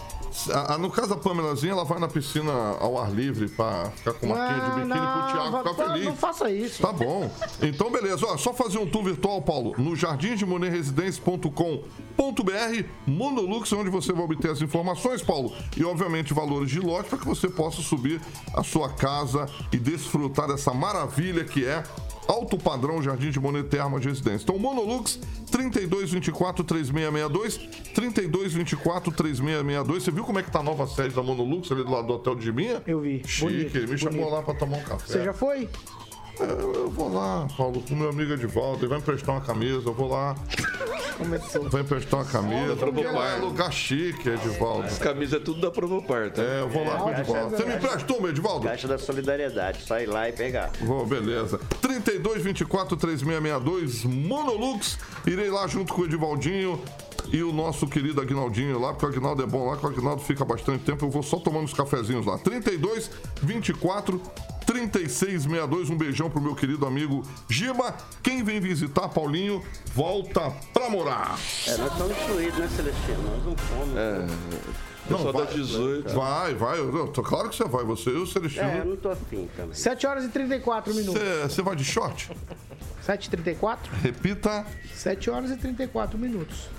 Ah, no caso da Pamelazinha, ela vai na piscina ao ar livre pra ficar com marquinha de biquíni pro Thiago ficar feliz. Não faça isso. Tá bom. Então, beleza. Ó, só fazer um tour virtual, Paulo, no jardimdemonerresidência.com.br, Monolux, onde você vai obter as informações, Paulo, e obviamente valores de lote para que você possa subir a sua casa e desfrutar dessa maravilha que é Alto Padrão Jardim de Monet Termas de Residência. Então, Monolux 3224 3662, 3224 3662. Você viu como é que tá a nova sede da Monolux ali do lado do Hotel de Minha? Eu vi. Chique, Bonito, me chamou bonito. lá para tomar um café. Você já foi? Eu, eu vou lá, Paulo, com meu amigo Edivaldo. Ele vai emprestar uma camisa, eu vou lá. Começou. Vai emprestar uma camisa. Porque é lugar chique, Edivaldo. As camisas é tudo da Provopar, tá? É, eu vou lá com o Edivaldo. Você me emprestou, meu Edivaldo? Caixa da Solidariedade, sai lá e pegar. Vou, beleza. 32 24 3662 Monolux. Irei lá junto com o Edivaldinho e o nosso querido Agnaldinho lá, porque o Agnaldo é bom lá, que o Agnaldo fica bastante tempo. Eu vou só tomando os cafezinhos lá. 32 24 3662. Um beijão pro meu querido amigo Giba. Quem vem visitar Paulinho, volta pra morar. É, nós estamos excluídos, né, Celestino? Nós não fomos. É, pessoal vai, das 18. Vai, vai. Eu, tô, claro que você vai. Você e o Celestino. É, eu não tô afim também. 7 horas e 34 minutos. Você vai de short? 7h34? Repita. 7 horas e 34 minutos.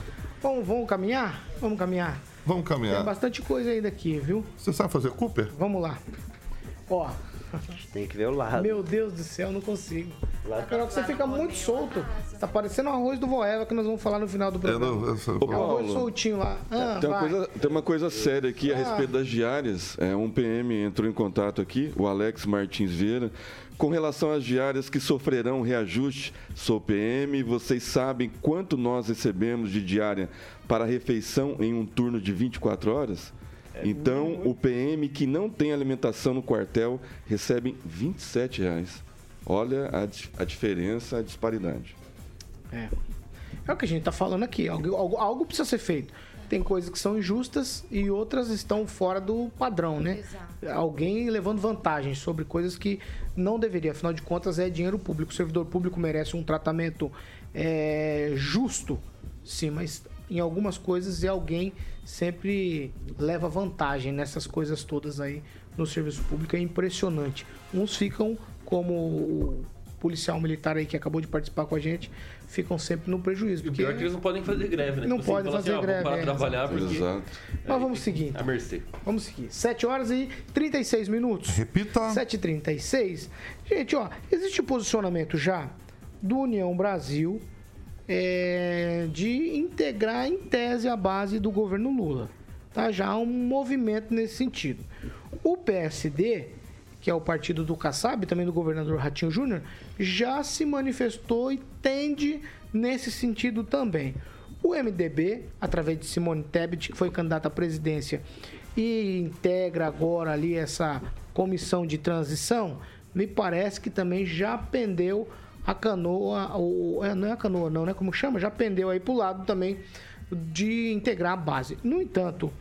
Vamos, vamos caminhar? Vamos caminhar. Vamos Tem caminhar. bastante coisa ainda aqui, viu? Você sabe fazer Cooper? Vamos lá. Ó, Tem que ver o lado. meu Deus do céu, não consigo. Lá- Carol, você fica muito solto. Tá parecendo o arroz do Voeva que nós vamos falar no final do É, programa. não, essa- Ô, É o arroz Paulo, soltinho lá. Ah, Tem uma, coisa, tem uma coisa séria aqui a Ah. respeito das diárias. É, um PM entrou em contato aqui, o Alex Martins Vieira, com relação às diárias que sofrerão reajuste. Sou PM, vocês sabem quanto nós recebemos de diária para refeição em um turno de 24 horas? Então, o PM que não tem alimentação no quartel recebe 27 reais. Olha a, a diferença, a disparidade. É. É o que a gente tá falando aqui. Algo, algo, algo precisa ser feito. tem coisas que são injustas e outras estão fora do padrão, né? Alguém levando vantagem sobre coisas que não deveria. Afinal de contas, é dinheiro público. O servidor público merece um tratamento é, justo, sim, mas em algumas coisas e alguém sempre leva vantagem nessas coisas todas aí no serviço público. É impressionante. Uns ficam como o policial militar aí que acabou de participar com a gente, ficam sempre no prejuízo. E o porque pior é que eles não podem fazer greve, né? Não Tipo assim, podem fazer assim, ó, greve, Vamos é, trabalhar porque... Exato. Mas vamos seguir. A mercê. Vamos seguir. 7 horas e 36 minutos. Repita. 7h36. Gente, ó, existe posicionamento já do União Brasil é, de integrar em tese a base do governo Lula. Tá? Já há um movimento nesse sentido. O PSD, que é o partido do Kassab, também do governador Ratinho Júnior, já se manifestou e tende nesse sentido também. O MDB, através de Simone Tebet, que foi candidata à presidência e integra agora ali essa comissão de transição, me parece que também já pendeu a canoa, ou, é, não é a canoa não, né? Como chama? Já pendeu aí pro lado também de integrar a base. No entanto,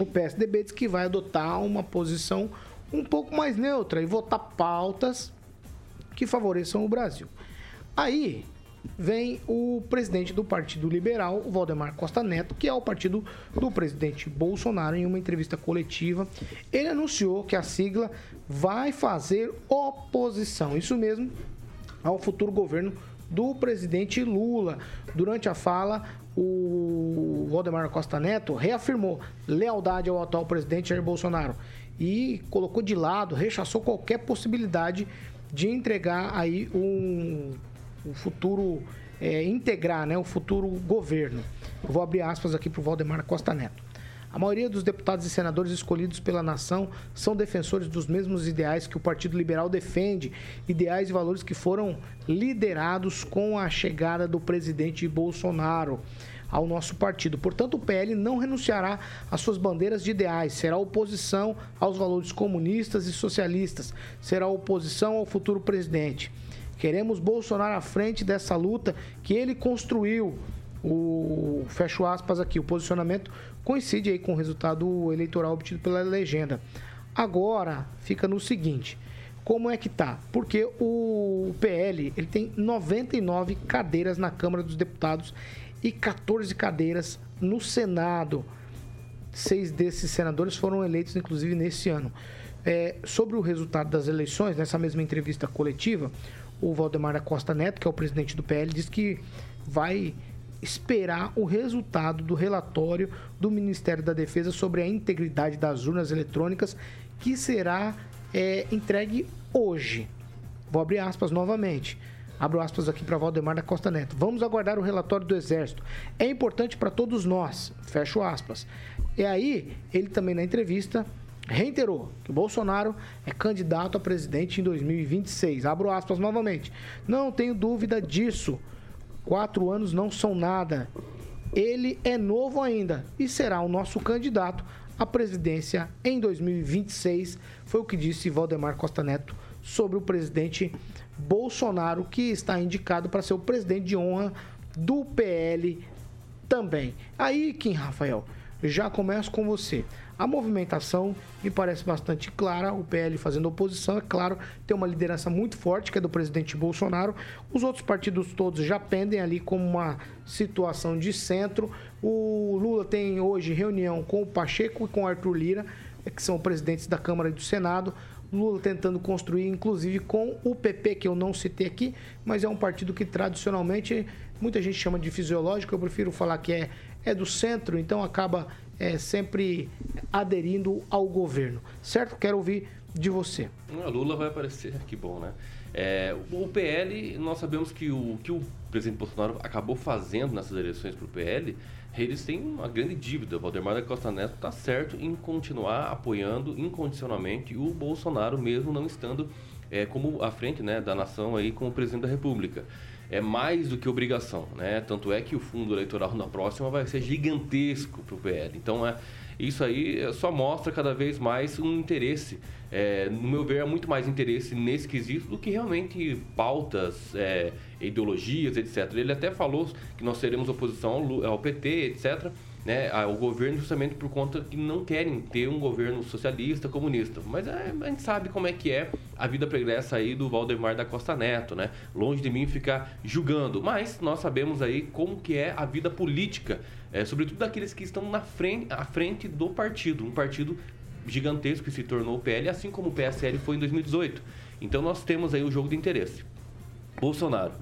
o PSDB diz que vai adotar uma posição um pouco mais neutra e votar pautas que favoreçam o Brasil. Aí vem o presidente do Partido Liberal, o Valdemar Costa Neto, que é o partido do presidente Bolsonaro, em uma entrevista coletiva. Ele anunciou que a sigla vai fazer oposição, isso mesmo, ao futuro governo do presidente Lula. Durante a fala, o Valdemar Costa Neto reafirmou lealdade ao atual presidente Jair Bolsonaro e colocou de lado, rechaçou qualquer possibilidade de entregar aí um, um futuro é, integrar, né, o futuro governo. Eu vou abrir aspas aqui para o Valdemar Costa Neto. A maioria dos deputados e senadores escolhidos pela nação são defensores dos mesmos ideais que o Partido Liberal defende, ideais e valores que foram liderados com a chegada do presidente Bolsonaro ao nosso partido. Portanto, o PL não renunciará às suas bandeiras de ideais, será oposição aos valores comunistas e socialistas, será oposição ao futuro presidente. Queremos Bolsonaro à frente dessa luta que ele construiu. O fecho aspas aqui, o posicionamento coincide aí com o resultado eleitoral obtido pela legenda. Agora fica no seguinte, como é que tá? Porque o PL, ele tem 99 cadeiras na Câmara dos Deputados e 14 cadeiras no Senado. Seis desses senadores foram eleitos, inclusive, nesse ano. É, sobre o resultado das eleições, nessa mesma entrevista coletiva, o Valdemar Costa Neto, que é o presidente do PL, disse que vai esperar o resultado do relatório do Ministério da Defesa sobre a integridade das urnas eletrônicas, que será é, entregue hoje. Vou abrir aspas novamente. Abro aspas aqui para Valdemar da Costa Neto. Vamos aguardar o relatório do Exército. É importante para todos nós. Fecho aspas. E aí, ele também na entrevista reiterou que Bolsonaro é candidato a presidente em 2026. Abro aspas novamente. Não tenho dúvida disso. Quatro anos não são nada. Ele é novo ainda e será o nosso candidato à presidência em 2026. Foi o que disse Valdemar Costa Neto sobre o presidente Bolsonaro, que está indicado para ser o presidente de honra do PL também. Aí, Kim Rafael, já começo com você. A movimentação me parece bastante clara, o PL fazendo oposição, é claro, tem uma liderança muito forte, que é do presidente Bolsonaro. Os outros partidos todos já pendem ali como uma situação de centro. O Lula tem hoje reunião com o Pacheco e com o Arthur Lira, que são presidentes da Câmara e do Senado. Lula tentando construir, inclusive, com o PP, que eu não citei aqui, mas é um partido que tradicionalmente muita gente chama de fisiológico, eu prefiro falar que é, é do centro, então acaba é, sempre aderindo ao governo. Certo? Quero ouvir de você. A Lula vai aparecer, que bom, né? É, o PL, nós sabemos que o que o presidente Bolsonaro acabou fazendo nessas eleições para o PL, eles têm uma grande dívida. O Valdemar da Costa Neto está certo em continuar apoiando incondicionalmente o Bolsonaro, mesmo não estando é, como à frente né, da nação aí como presidente da República. É mais do que obrigação, né? Tanto é que o fundo eleitoral na próxima vai ser gigantesco para o PL. Então, é, isso aí só mostra cada vez mais um interesse. É, no meu ver, é muito mais interesse nesse quesito do que realmente pautas, é, ideologias, etc. Ele até falou que nós seremos oposição ao PT, etc. né, governo justamente por conta que não querem ter um governo socialista, comunista. Mas é, a gente sabe como é que é a vida pregressa aí do Valdemar da Costa Neto, né? Longe de mim ficar julgando, mas nós sabemos aí como que é a vida política, é, sobretudo daqueles que estão na frente, à frente do partido, um partido gigantesco que se tornou o PL, assim como o PSL foi em 2018. Então nós temos aí o jogo de interesse. Bolsonaro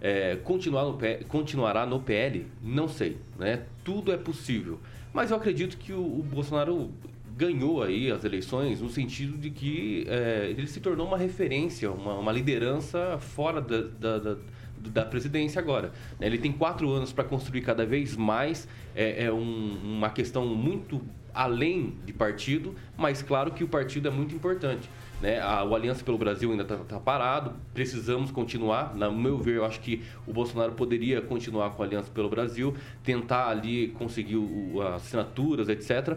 é, continuar no, continuará no PL? Não sei, né? Tudo é possível. Mas eu acredito que o, o Bolsonaro ganhou aí as eleições no sentido de que é, ele se tornou uma referência, uma, uma liderança fora da, da, da, da, presidência agora. Né? Ele tem quatro anos para construir cada vez mais, é, é um, uma questão muito além de partido, mas claro que o partido é muito importante. Né? A, o Aliança pelo Brasil ainda está tá parado, precisamos continuar. No meu ver, eu acho que o Bolsonaro poderia continuar com a Aliança pelo Brasil, tentar ali conseguir o, as assinaturas, etc.,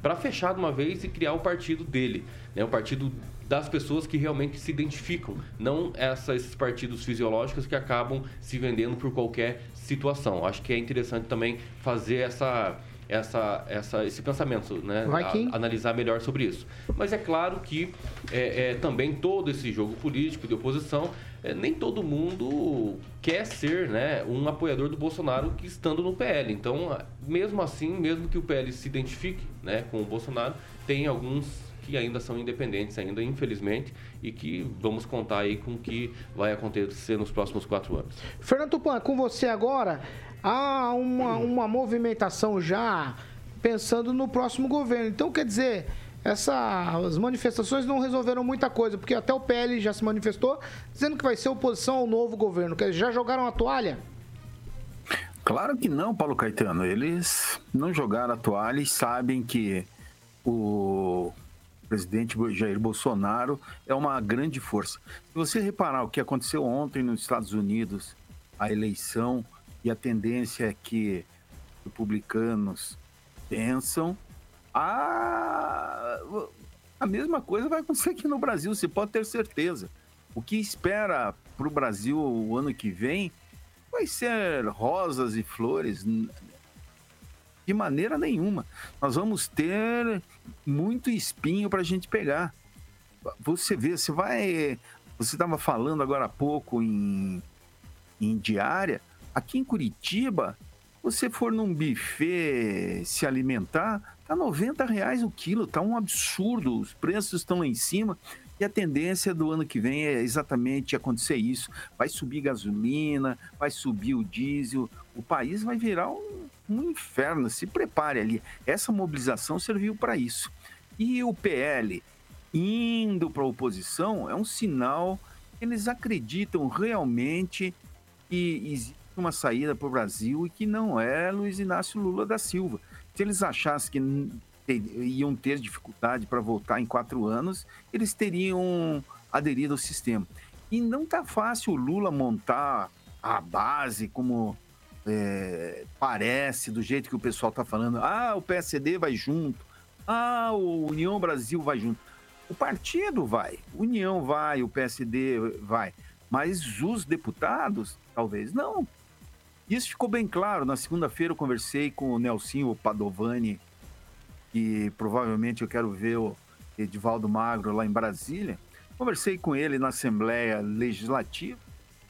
para fechar de uma vez e criar o partido dele, né? o partido das pessoas que realmente se identificam, não essa, esses partidos fisiológicos que acabam se vendendo por qualquer situação. Acho que é interessante também fazer essa essa, essa, esse pensamento, né? A, analisar melhor sobre isso. Mas é claro que é, é também todo esse jogo político de oposição, é, nem todo mundo quer ser né, um apoiador do Bolsonaro que estando no PL. Então, mesmo assim, mesmo que o PL se identifique né, com o Bolsonaro, tem alguns que ainda são independentes, ainda infelizmente, e que vamos contar aí com o que vai acontecer nos próximos quatro anos. Fernando Tupan, com você agora há uma, uma movimentação já pensando no próximo governo. Então, quer dizer, essas manifestações não resolveram muita coisa, porque até o PL já se manifestou dizendo que vai ser oposição ao novo governo. Quer dizer, já jogaram a toalha? Claro que não, Paulo Caetano. Eles não jogaram a toalha e sabem que o presidente Jair Bolsonaro é uma grande força. Se você reparar o que aconteceu ontem nos Estados Unidos, a eleição e a tendência é que republicanos pensam a, a mesma coisa vai acontecer aqui no Brasil, você pode ter certeza. O que espera para o Brasil o ano que vem vai ser rosas e flores de maneira nenhuma. Nós vamos ter muito espinho para a gente pegar. Você vê, você vai. Você estava falando agora há pouco em, em diária. Aqui em Curitiba, você for num buffet se alimentar, tá 90 reais o quilo, tá um absurdo, os preços estão lá em cima. E a tendência do ano que vem é exatamente acontecer isso. Vai subir gasolina, vai subir o diesel, o país vai virar um, um inferno. Se prepare ali. Essa mobilização serviu para isso. E o PL indo para a oposição é um sinal que eles acreditam realmente que existe uma saída para o Brasil e que não é Luiz Inácio Lula da Silva. Se eles achassem que iam ter dificuldade para voltar em quatro anos, eles teriam aderido ao sistema. E não está fácil o Lula montar a base como é, parece, do jeito que o pessoal está falando. Ah, o PSD vai junto. Ah, o União Brasil vai junto. O partido vai, União vai, o PSD vai. Mas os deputados, talvez não. Isso ficou bem claro. Na segunda-feira eu conversei com o Nelsinho Padovani, que provavelmente eu quero ver o Edivaldo Magro lá em Brasília. Conversei com ele na Assembleia Legislativa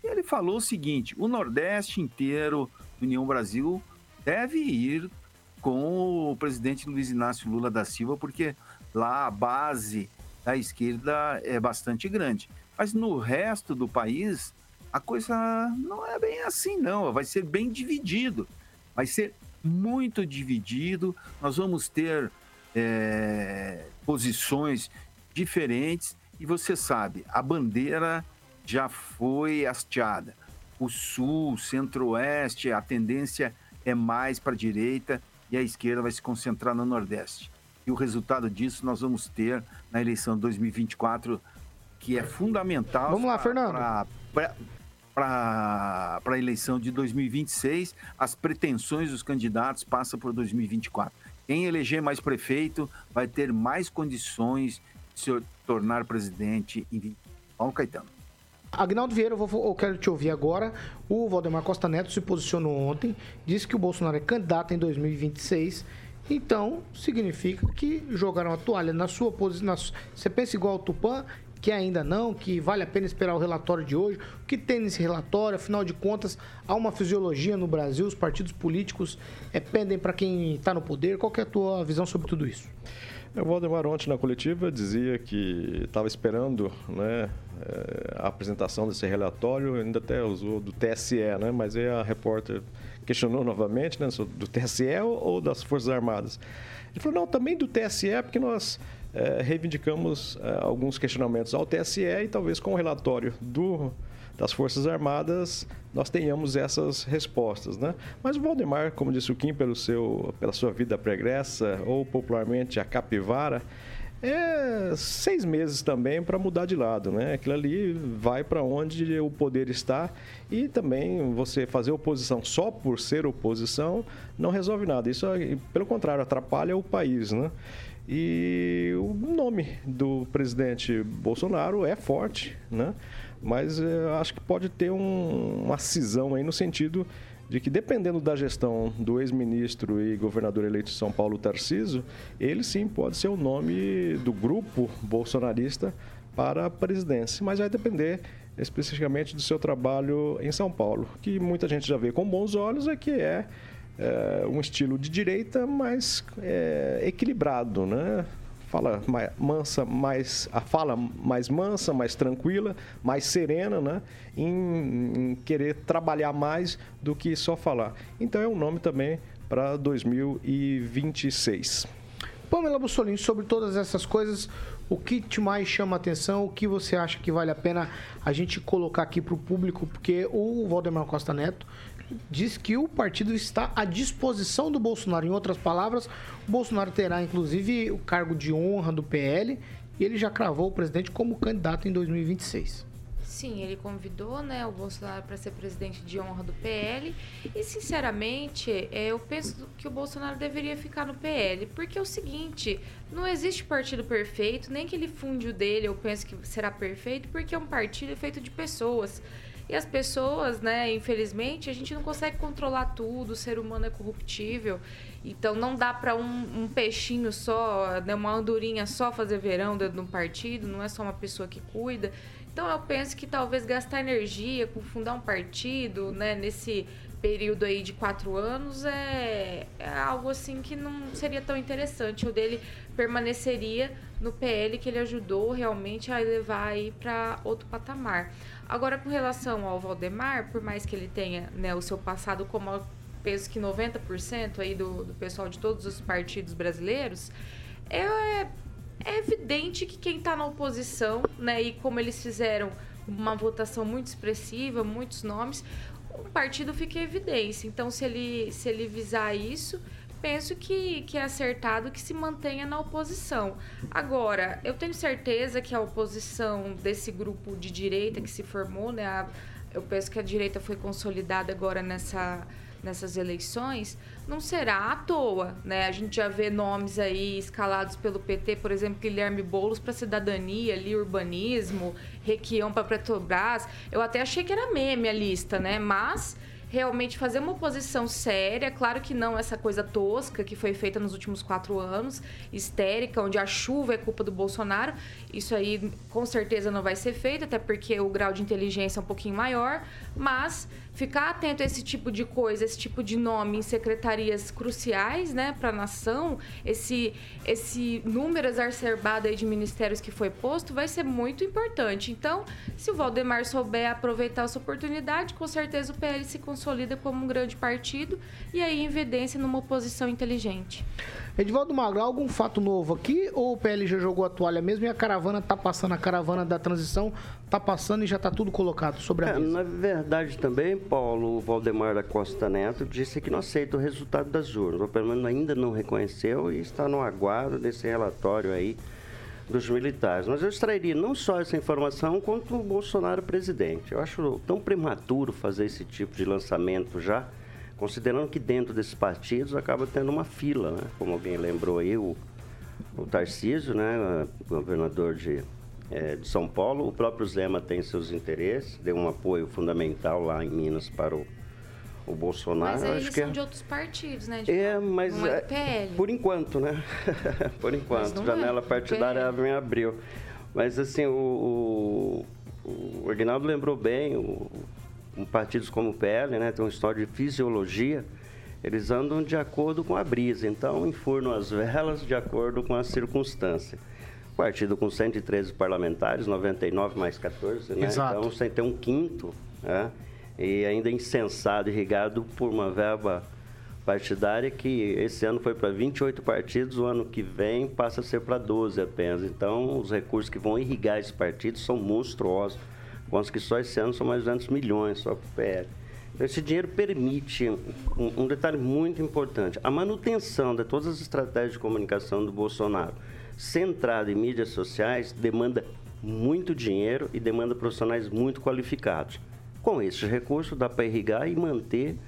e ele falou o seguinte: o Nordeste inteiro, União Brasil, deve ir com o presidente Luiz Inácio Lula da Silva, porque lá a base da esquerda é bastante grande. Mas no resto do país, a coisa não é bem assim, não. Vai ser bem dividido. Vai ser muito dividido. Nós vamos ter é, posições diferentes. E você sabe, a bandeira já foi hasteada. O sul, centro-oeste, a tendência é mais para a direita e a esquerda vai se concentrar no nordeste. E o resultado disso nós vamos ter na eleição de 2024, que é fundamental. Vamos lá, Fernando. Pra, para a eleição de 2026, as pretensões dos candidatos passam por 2024. Quem eleger mais prefeito vai ter mais condições de se tornar presidente em Paulo Caetano. Agnaldo Vieira, eu, vou, eu quero te ouvir agora. O Valdemar Costa Neto se posicionou ontem, disse que o Bolsonaro é candidato em 2026. Então, significa que jogaram a toalha na sua posição. Você pensa igual o Tupã, que ainda não, que vale a pena esperar o relatório de hoje. O que tem nesse relatório? Afinal de contas, há uma fisiologia no Brasil, os partidos políticos é, pendem para quem está no poder. Qual é a tua visão sobre tudo isso? O Valdemar ontem na coletiva dizia que estava esperando né, eh, a apresentação desse relatório, ainda até usou do TSE, né, mas aí a repórter questionou novamente né, do TSE ou das Forças Armadas. Ele falou, não, também do TSE, porque nós é, reivindicamos é, alguns questionamentos ao TSE e talvez com o relatório do das Forças Armadas, nós tenhamos essas respostas. Né? Mas o Valdemar, como disse o Kim, pelo seu, pela sua vida pregressa, ou popularmente a capivara, é seis meses também para mudar de lado, né? Aquilo ali vai para onde o poder está e também você fazer oposição só por ser oposição não resolve nada. Isso, pelo contrário, atrapalha o país, né? E o nome do presidente Bolsonaro é forte, né? mas eu acho que pode ter um, uma cisão aí no sentido de que dependendo da gestão do ex-ministro e governador eleito de São Paulo, Tarciso, ele sim pode ser o nome do grupo bolsonarista para a presidência, mas vai depender especificamente do seu trabalho em São Paulo, que muita gente já vê com bons olhos, é que é, é um estilo de direita, mas é, equilibrado, né? fala mais mansa, mais a fala mais mansa, mais tranquila, mais serena, né? Em, em, querer trabalhar mais do que só falar. Então é um nome também para 2026. Pamela Bussolini, sobre todas essas coisas, o que te mais chama a atenção, o que você acha que vale a pena a gente colocar aqui para o público, porque o Valdemar Costa Neto diz que o partido está à disposição do Bolsonaro. Em outras palavras, o Bolsonaro terá inclusive o cargo de honra do PL e ele já cravou o presidente como candidato em 2026. Sim, ele convidou né, o Bolsonaro para ser presidente de honra do PL. E, sinceramente, é, eu penso que o Bolsonaro deveria ficar no PL. Porque é o seguinte: não existe partido perfeito, nem que ele funde o dele, eu penso que será perfeito, porque é um partido feito de pessoas. E as pessoas, né, infelizmente, a gente não consegue controlar tudo, o ser humano é corruptível. Então não dá para um, um, peixinho só, né, uma andorinha só fazer verão dentro de um partido, não é só uma pessoa que cuida. Então eu penso que talvez gastar energia com fundar um partido, né, nesse período aí de quatro anos é, é algo assim que não seria tão interessante. O dele permaneceria no PL que ele ajudou realmente a levar aí para outro patamar. Agora, com relação ao Valdemar, por mais que ele tenha né, o seu passado como penso que 90% aí do, do pessoal de todos os partidos brasileiros, é, é evidente que quem está na oposição, né, e como eles fizeram uma votação muito expressiva, muitos nomes, o partido fica em evidência. Então, se ele, se ele visar isso, penso que, que é acertado que se mantenha na oposição. Agora, eu tenho certeza que a oposição desse grupo de direita que se formou, né? A, eu penso que a direita foi consolidada agora nessa nessas eleições não será à toa, né? A gente já vê nomes aí escalados pelo PT, por exemplo, Guilherme Boulos para cidadania, ali urbanismo, Requião para Petrobras. Eu até achei que era meme a lista, né? Mas realmente fazer uma oposição séria, claro que não essa coisa tosca que foi feita nos últimos quatro anos, histérica, onde a chuva é culpa do Bolsonaro. Isso aí com certeza não vai ser feito, até porque o grau de inteligência é um pouquinho maior, mas ficar atento a esse tipo de coisa, esse tipo de nome em secretarias cruciais, né, para a nação, esse esse número exacerbado aí de ministérios que foi posto vai ser muito importante. Então, se o Valdemar souber aproveitar essa oportunidade, com certeza o PL se consolida como um grande partido e aí em evidência numa oposição inteligente. Edivaldo Magro, algum fato novo aqui ou o PL já jogou a toalha mesmo e a caravana está passando, a caravana da transição está passando e já está tudo colocado sobre a é, mesa? Na verdade também, Paulo, Valdemar da Costa Neto disse que não aceita o resultado das urnas, ou pelo menos ainda não reconheceu e está no aguardo desse relatório aí dos militares. Mas eu extrairia não só essa informação, quanto o Bolsonaro presidente. Eu acho tão prematuro fazer esse tipo de lançamento já, considerando que dentro desses partidos acaba tendo uma fila, né? Como alguém lembrou aí, o, o Tarcísio, né? Governador de é, de São Paulo. O próprio Zema tem seus interesses, deu um apoio fundamental lá em Minas para o, o Bolsonaro. Mas aí Acho eles que são é- de outros partidos, né? De é, mas não é é, do PL. por enquanto, né? *laughs* por enquanto, não janela é partidária abre em abril. Mas assim, o, o, o Aguinaldo lembrou bem, o, um partidos como o PL, né, tem uma história de fisiologia, eles andam de acordo com a brisa, então enfurnam as velas de acordo com a circunstância. Partido com 113 parlamentares, 99 mais 14, né? Exato. Então sem ter um quinto, né? E ainda incensado, irrigado por uma verba partidária que esse ano foi para 28 partidos, o ano que vem passa a ser para 12 apenas. Então, os recursos que vão irrigar esses partidos são monstruosos. Consta que só esse ano são mais de 200 milhões só para o PL. Então, esse dinheiro permite um, um detalhe muito importante: a manutenção de todas as estratégias de comunicação do Bolsonaro, centrada em mídias sociais, demanda muito dinheiro e demanda profissionais muito qualificados. Com esse recurso, dá para irrigar e manter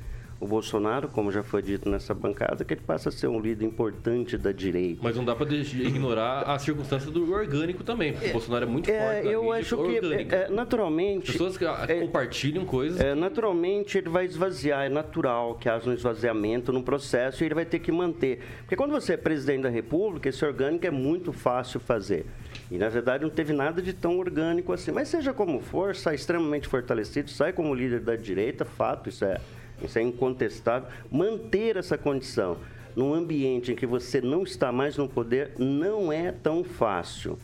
o Bolsonaro, como já foi dito nessa bancada, que ele passa a ser um líder importante da direita. Mas não dá para ignorar a circunstância do orgânico também, porque o Bolsonaro é muito É, forte eu acho que orgânica. é, é, naturalmente. Pessoas que ah, compartilham coisas. É, naturalmente ele vai esvaziar, é natural que haja um esvaziamento no processo e ele vai ter que manter. Porque quando você é presidente da República, esse orgânico é muito fácil fazer. E na verdade não teve nada de tão orgânico assim. Mas seja como for, sai extremamente fortalecido, sai como líder da direita, fato, isso é, isso é incontestável. Manter essa condição num ambiente em que você não está mais no poder não é tão fácil.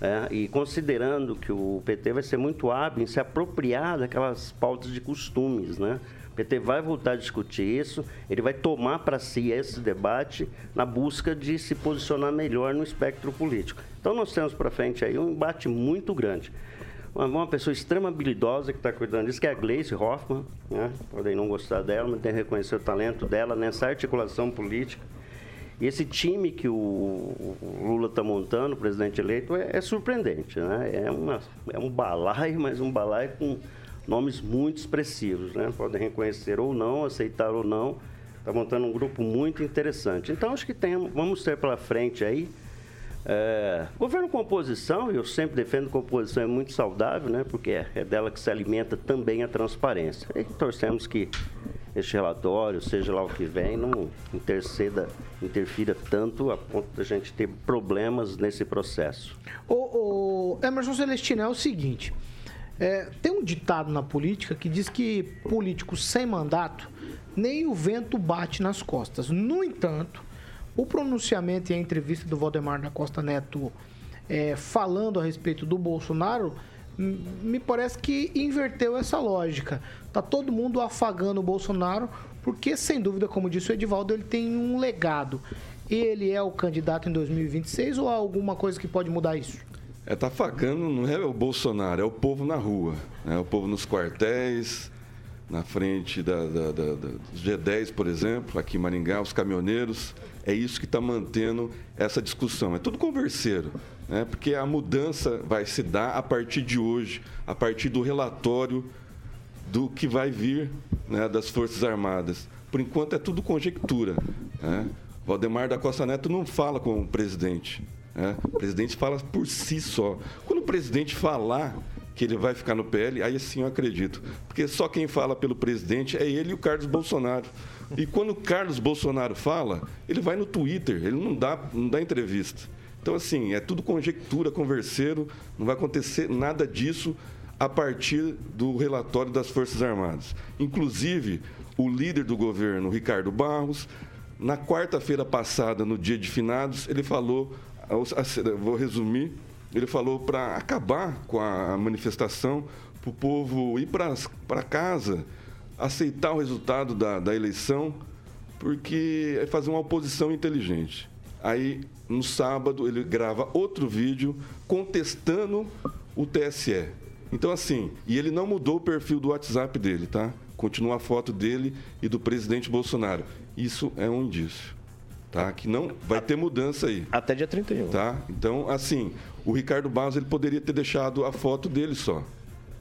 É, e considerando que o PT vai ser muito hábil em se apropriar daquelas pautas de costumes, né? O PT vai voltar a discutir isso, ele vai tomar para si esse debate na busca de se posicionar melhor no espectro político. Então nós temos para frente aí um embate muito grande. Uma, uma pessoa extremamente habilidosa que está cuidando disso, que é a Gleice Hoffmann, né? podem não gostar dela, mas tem que reconhecer o talento dela nessa articulação política. E esse time que o, Lula está montando, o presidente eleito, é, é surpreendente. Né? É, uma, é um balaio, mas um balaio com nomes muito expressivos. Né? Podem reconhecer ou não, aceitar ou não. Está montando um grupo muito interessante. Então, acho que tem, vamos ter pela frente aí. É, governo com oposição, eu sempre defendo que a oposição é muito saudável, né? porque é, é dela que se alimenta também a transparência. E torcemos que este relatório, seja lá o que vem, não interceda, interfira tanto a ponto da gente ter problemas nesse processo. O, o Emerson Celestino é o seguinte: é, tem um ditado na política que diz que político sem mandato nem o vento bate nas costas. No entanto, o pronunciamento e a entrevista do Valdemar da Costa Neto é, falando a respeito do Bolsonaro me parece que inverteu essa lógica. Tá todo mundo afagando o Bolsonaro porque, sem dúvida, como disse o Edivaldo, ele tem um legado. Ele é o candidato em 2026 ou há alguma coisa que pode mudar isso? É, tá afagando, não é o Bolsonaro, é o povo na rua. É o povo nos quartéis, na frente da, da, da, da dos G10, por exemplo, aqui em Maringá, os caminhoneiros. É isso que está mantendo essa discussão. É tudo converseiro, né? porque a mudança vai se dar a partir de hoje, a partir do relatório do que vai vir né, das Forças Armadas. Por enquanto é tudo conjectura. Né? Valdemar da Costa Neto não fala com o presidente. né? O presidente fala por si só. Quando o presidente falar que ele vai ficar no PL, aí sim eu acredito. Porque só quem fala pelo presidente é ele e o Carlos Bolsonaro. E quando o Carlos Bolsonaro fala, ele vai no Twitter, ele não dá, não dá entrevista. Então, assim, é tudo conjectura, converseiro, não vai acontecer nada disso a partir do relatório das Forças Armadas. Inclusive, o líder do governo, Ricardo Barros, na quarta-feira passada, no dia de finados, ele falou, vou resumir, ele falou para acabar com a manifestação, para o povo ir para casa, aceitar o resultado da, da eleição, porque é fazer uma oposição inteligente. Aí, no sábado, ele grava outro vídeo contestando o TSE. Então, assim, e ele não mudou o perfil do WhatsApp dele, tá? Continua a foto dele e do presidente Bolsonaro. Isso é um indício, tá? Que não vai ter mudança aí. Até dia 31. Tá? Então, assim, o Ricardo Barros ele poderia ter deixado a foto dele só.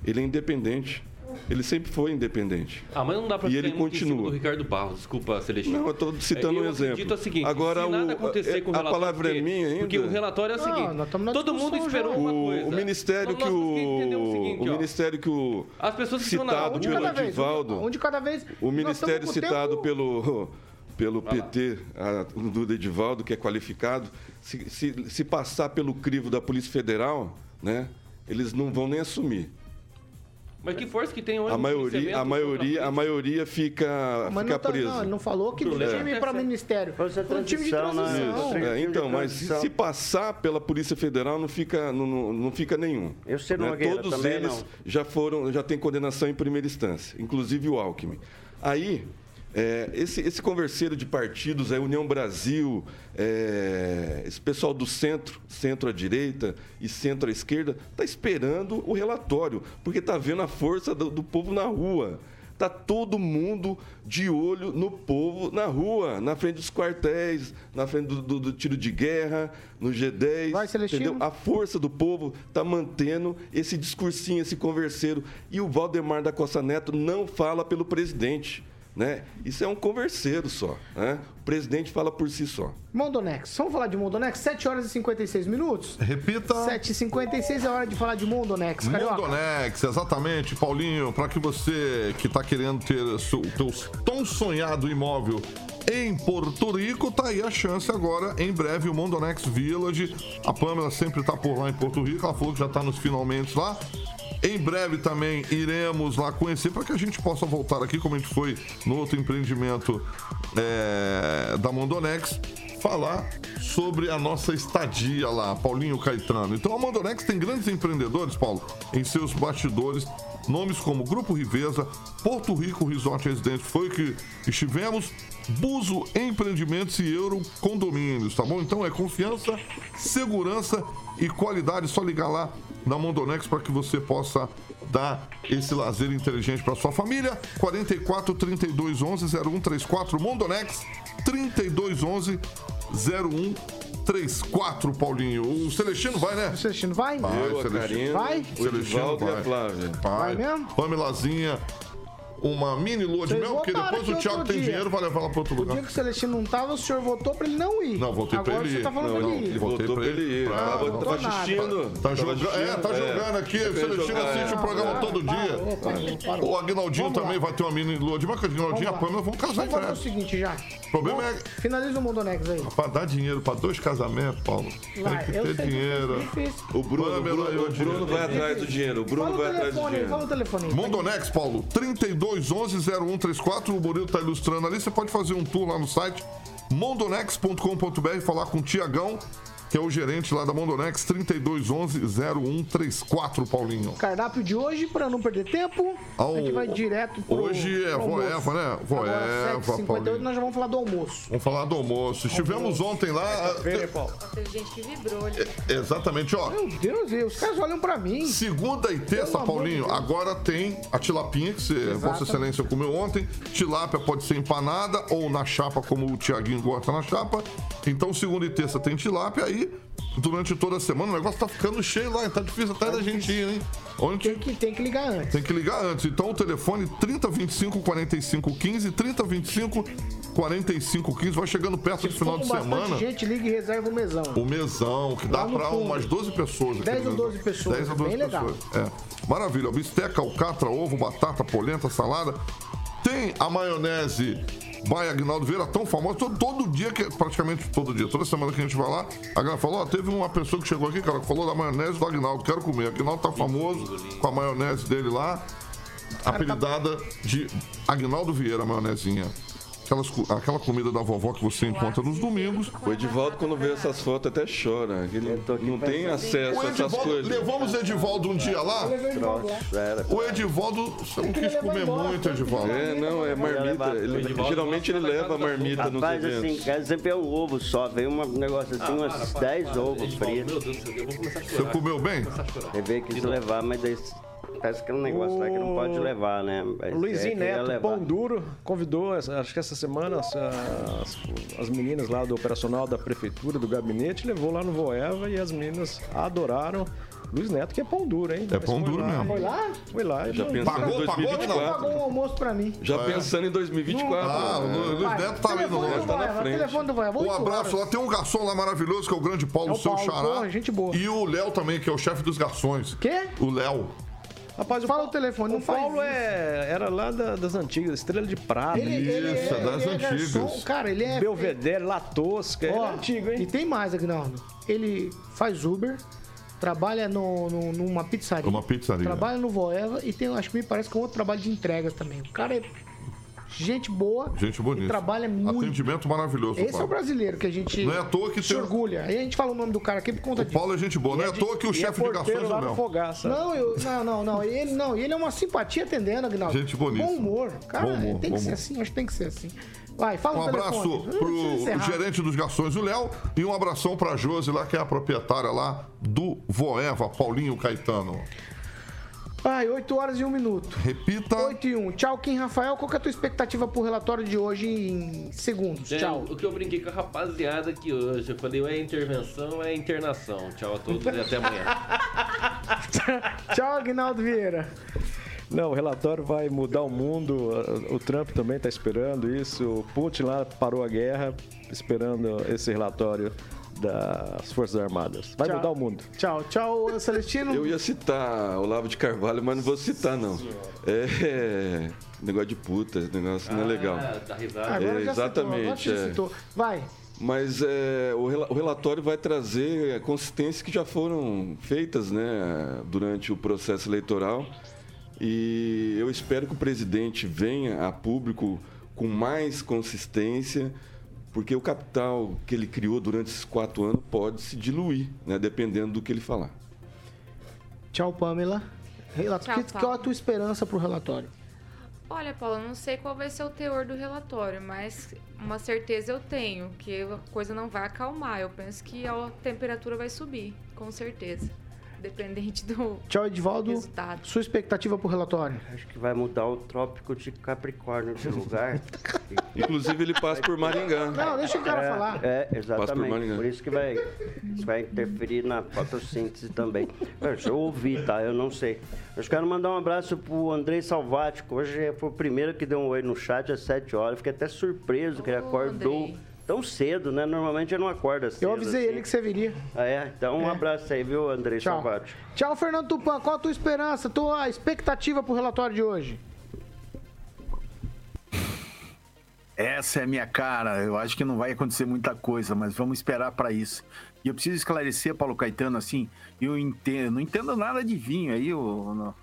Ele é independente. Ele sempre foi independente. Ah, mas não dá pra E ele continua. do Ricardo Barros, desculpa, Celestino. Não, eu tô citando É, um eu exemplo. acredito o seguinte, Agora, se nada o- acontecer com o a relatório, palavra é porque- minha ainda? Porque o relatório é o Não, seguinte, na todo mundo esperou já. uma O, coisa. o ministério Então, que o, o seguinte, ministério que o As pessoas que estão na- citado um de pelo cada vez, Edivaldo, um de cada vez. o ministério citado tempo- pelo PT, a, do Edivaldo, que é qualificado, se, se, se passar pelo crivo da Polícia Federal, né, eles não vão nem assumir. Mas que força que tem hoje A maioria, a maioria, a maioria fica, Mas fica não, tá, presa. não, não falou que O do problema time é para essa- ministério. Foi um time de transição, né? É, então, mas se, se passar pela Polícia Federal, não fica, não, não, não fica nenhum. Eu sei né? Nogueira Todos eles não. já foram, já têm condenação em primeira instância, inclusive o Alckmin. Aí, é, esse, esse converseiro de partidos, a União Brasil, é, esse pessoal do centro, centro à direita e centro à esquerda, está esperando o relatório, porque está vendo a força do, do povo na rua. Tá todo mundo de olho no povo na rua, na frente dos quartéis, na frente do, do- do tiro de guerra, no G10. Vai, entendeu? A força do povo está mantendo esse discursinho, esse converseiro. E o Valdemar da Costa Neto não fala pelo presidente. Né? Isso é um converseiro só. Né? O presidente fala por si só. Mondonex. Vamos falar de Mondonex? 7 horas e 56 minutos? Repita. 7h56 é hora de falar de Mondonex, Carioca. Mondonex, exatamente, Paulinho, para que você que está querendo ter o tão sonhado imóvel em Porto Rico, tá aí a chance agora, em breve, o Mondonex Village. A Pamela sempre está por lá em Porto Rico, ela falou que já está nos finalmente lá. Em breve também iremos lá conhecer para que a gente possa voltar aqui, como a gente foi no outro empreendimento é, da Mondonex, falar sobre a nossa estadia lá, Paulinho Caetano. Então a Mondonex tem grandes empreendedores, Paulo, em seus bastidores. Nomes como Grupo Riveza, Porto Rico Resort Residência, foi que estivemos, Buzo Empreendimentos e Euro Condomínios, tá bom? Então é confiança, segurança e qualidade. Só ligar lá na Mondonex para que você possa dar esse lazer inteligente para sua família. 44 32 11 0134 Mondonex 32 11 0134 Paulinho. O Celestino vai, né? O Celestino vai? Vai, Eu, Celestino. Karina, Vai? o Celestino Edivaldo e a vai. Flávia. Vai mesmo? Pamelazinha, uma mini lua de Vocês mel, porque votaram depois o Thiago outro tem dia. dinheiro, vai levar ela para outro O lugar. dia que o Celestino não tava, o senhor votou pra ele não ir. Não, votei pra Agora ele você ir. tá falando pra não, ele ir. votei Votou pra pra ele ir. Ah, Tava, votou tava nada. assistindo. Tá tava jogando, é, assistindo, tá jogando aqui. O Celestino jogar, assiste é. o programa todo Parou, dia. O Agnaldinho também vai ter uma mini lua de mel, que o Agnaldinho e a Vamos lá. Pamela vão casar em Vamos fazer o breve. seguinte já. O problema é Finaliza o Mondonex aí. pra dar dinheiro pra dois casamentos, Paulo. Vai, Tem que eu ter que dinheiro. é difícil. O Bruno, o Bruno, e o o Bruno vai atrás do dinheiro. O Bruno Fala o vai atrás do telefone aí, dinheiro. fala o telefone aí. Mondonex, Paulo, 3211 0134. O Murilo tá ilustrando ali. Você pode fazer um tour lá no site mondonex.com.br falar com o Tiagão, que é o gerente lá da Mondonex, 3211 0134, Paulinho. Cardápio de hoje, pra não perder tempo, a gente vai direto pro Hoje é almoço. voeva, né? Voeva, Agora, 7h58, Paulinho. nós já vamos falar do almoço. Vamos falar do almoço. Estivemos ontem lá. Teve gente que vibrou ali. Exatamente, ó. Meu Deus, e os caras olham pra mim. Segunda e terça, amor Paulinho, agora tem a tilapinha que você. Vossa Excelência comeu ontem. Tilápia pode ser empanada ou na chapa, como o Tiaguinho gosta na chapa. Então, segunda e terça tem tilápia. Aí, durante toda a semana, o negócio tá ficando cheio lá. Tá difícil até da gente ir, hein? Onde Tem que, tem que ligar antes. tem que ligar antes. Então o telefone 3025 45 15, 3025 45 15. Vai chegando perto do final de semana. gente, liga e reserva o mesão. O mesão, que dá pra fundo. umas 12 pessoas. 10 aquele ou 12 mesão. pessoas, 10 ou 12 bem legal. pessoas. É. Maravilha. Bisteca, alcatra, ovo, batata, polenta, salada. Tem a maionese Baia Agnaldo Vieira, tão famosa. Todo, todo dia, que, praticamente todo dia, toda semana que a gente vai lá, a galera falou: ó, teve uma pessoa que chegou aqui, cara, que falou da maionese do Agnaldo, quero comer. Agnaldo tá famoso com a maionese dele lá, apelidada de Agnaldo Vieira, a maionezinha. Aquelas aquela comida da vovó que você encontra nos domingos. O Edivaldo, quando vê essas fotos, até chora. Ele não tem acesso O a essas Edivaldo, coisas. levamos o Edivaldo um dia lá. O Edivaldo, você não quis comer muito, Edivaldo. É, não, é marmita. Ele, geralmente ele leva a marmita nos Rapaz, assim, eventos. cara, sempre é um ovo só. Veio um negócio assim, umas 10 ovos fritos. Meu Deus do céu, eu vou começar a Você comeu bem? Eu veio quis levar, mas daí acontece aquele negócio lá que não pode levar, né? Mas O Luizinho é, Neto, levar. Pão Duro, convidou, acho que essa semana, as, as- as meninas lá do operacional da prefeitura, do gabinete, levou lá no Voeva e as meninas adoraram. Luiz Neto, que é pão duro, hein? É pão Mas duro lá, mesmo. Foi lá? Foi lá. Já pensando Pagou, em pagou, Ele não 2024. pagou um almoço pra mim. Já pensando em 2024. Ah, o Lu- Luiz Neto tá ali no tá na frente. telefone do Um abraço lá, tem um garçom lá maravilhoso que é o grande Paulo, É o seu Paulo, xará. porra, gente boa. E o Léo também, que é o chefe dos garçons. Quê? O Léo. Rapaz, o Fala Paulo- o telefone, não o faz Paulo isso. é, era lá da- das antigas, Estrela de Prata, Ele, ele Isso, é, é das ele é antigas. garçom, cara, ele é... Belvedere, La Tosca, ele Ó, é antigo, hein? E tem mais, Agnaldo. Ele faz Uber, trabalha no, no- numa pizzaria. Uma pizzaria. Trabalha no Voeva e tem, acho que me parece que é um outro trabalho de entregas também. O cara é gente boa. Gente bonita. E trabalha muito. Atendimento maravilhoso. Esse é o Paulo. brasileiro que a gente Não é à toa que se tem- orgulha. Aí a gente fala o nome do cara aqui por conta O disso. Paulo é gente boa. Não é à toa que o E chefe é de garçons é lá o no Léo. Fogaça. Não, eu, não, não, não. Ele não, ele é uma simpatia atendendo, Agnaldo. Gente bonita. Bom humor. Cara, Bom humor, tem bom que ser humor. assim, acho que tem que ser assim. Vai, fala Um o abraço telefone. pro gerente dos garçons, o Léo, e um abração pra Josi lá, que é a proprietária lá do Voeva, Paulinho Caetano. Ai, 8 horas e 1 minuto. Repita. 8 e 1. Tchau, Kim Rafael. Qual que é a tua expectativa pro relatório de hoje em segundos? É, Tchau. O que eu brinquei com a rapaziada aqui hoje. Eu falei, ou é intervenção, ou é internação. Tchau a todos e até amanhã. *laughs* Tchau, Agnaldo Vieira. Não, o relatório vai mudar o mundo. O Trump também está esperando isso. O Putin lá parou a guerra, esperando esse relatório das Forças Armadas. Vai Tchau. mudar o mundo. Tchau, tchau, Celestino. Eu ia citar Olavo de Carvalho, mas não vou citar, não. É. *laughs* Negócio de puta, esse negócio não é legal. Ah, dá risada. Agora É, já exatamente, citou, agora já é. citou. Vai. Mas é, o, o relatório vai trazer consistências que já foram feitas né, durante o processo eleitoral. E eu espero que o presidente venha a público com mais consistência, porque o capital que ele criou durante esses quatro anos pode se diluir, né, dependendo do que ele falar. Tchau, Pamela. Relato... Tchau, que, qual a tua esperança pro relatório? Olha, Paulo, eu não sei qual vai ser o teor do relatório, mas uma certeza eu tenho, que a coisa não vai acalmar. Eu penso que a temperatura vai subir, com certeza. Dependente do Tchau, Edivaldo. resultado. Sua expectativa pro relatório? Acho que vai mudar o trópico de Capricórnio de lugar. *laughs* Inclusive, ele passa por Maringá. Não, deixa o cara falar. É, Passa por exatamente. Maringá. Por isso que vai, isso vai interferir na fotossíntese também. Deixa eu ouvir, tá? Eu não sei. Eu quero mandar um abraço pro Andrei Salvático. Hoje foi o primeiro que deu um oi no chat às 7 horas. Fiquei até surpreso que ele acordou Andrei. Tão cedo, né? Normalmente ele não acorda cedo. Eu avisei assim. ele que você viria. Ah, é? Então um É. abraço aí, viu, Andrei Tchau. Tchau, Fernando Tupan. Qual a tua esperança, tua expectativa pro relatório de hoje? Essa é a minha cara. Eu acho que não vai acontecer muita coisa, mas vamos esperar para isso. E eu preciso esclarecer, Paulo Caetano, assim, eu entendo, não entendo nada de vinho aí, o,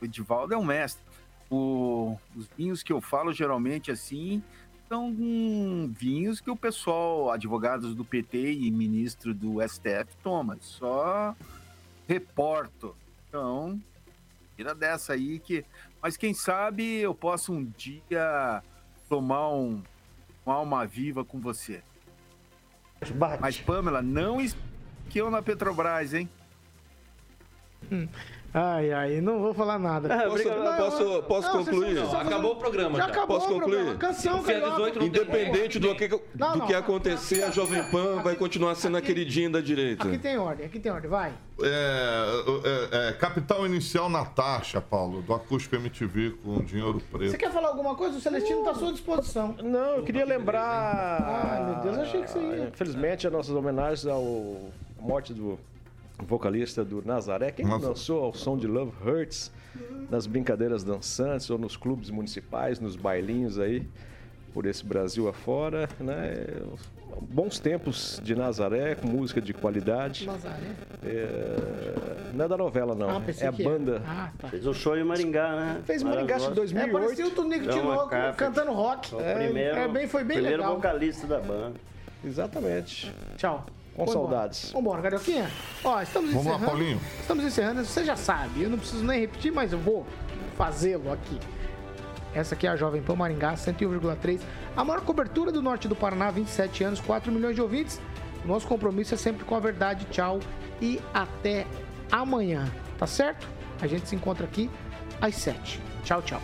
o Edivaldo é um mestre. O- os vinhos que eu falo geralmente assim são hum, vinhos que o pessoal, advogados do PT e ministro do STF toma. Só reporto. Então, tira dessa aí que. Mas quem sabe eu posso um dia tomar um, uma alma viva com você. Bate. Mas, Pamela, não que eu na Petrobras, hein? Ai, ai, não vou falar nada. Ah, Posso. Não, posso, posso não, concluir? Acabou o programa Já já. acabou Posso o programa. concluir? Canção, Se fizer carioca. 18 não tem Independente do que, do Não, não. que acontecer, a Jovem Pan vai continuar sendo a Aqui- queridinha da direita. Aqui tem ordem, aqui tem ordem, vai. É, é, é, capital inicial Natasha, Paulo, do Acústico MTV com dinheiro Você preto. quer falar alguma coisa? O Celestino tá à sua disposição. Não, eu queria lembrar. Ai, meu Deus, eu achei que você ia. Infelizmente, as nossas homenagens ao à morte do vocalista do Nazaré, quem Nossa. dançou ao som de Love Hurts nas brincadeiras dançantes ou nos clubes municipais, nos bailinhos aí por esse Brasil afora, né? Bons tempos de Nazaré, com música de qualidade. Nazaré. É, Não é da novela, não. Ah, é a banda. era. Ah, tá. Fez um show em Maringá, né? Fez Maringá em Maravilhoso. É, 2008. parecia o Tonico Tinoco cantando rock. Foi o primeiro, é, bem, foi bem primeiro legal. vocalista da banda. Exatamente. Tchau. Com Vambora. saudades. Vambora, Carioquinha. Ó, estamos Vamos lá, encerrando. Paulinho. Estamos encerrando. Você já sabe, eu não preciso nem repetir, mas eu vou fazê-lo aqui. Essa aqui é a Jovem Pan Maringá, 101,3. A maior cobertura do norte do Paraná, 27 anos, 4 milhões de ouvintes. O nosso compromisso é sempre com a verdade. Tchau e até amanhã. Tá certo? A gente se encontra aqui às 7. Tchau, tchau.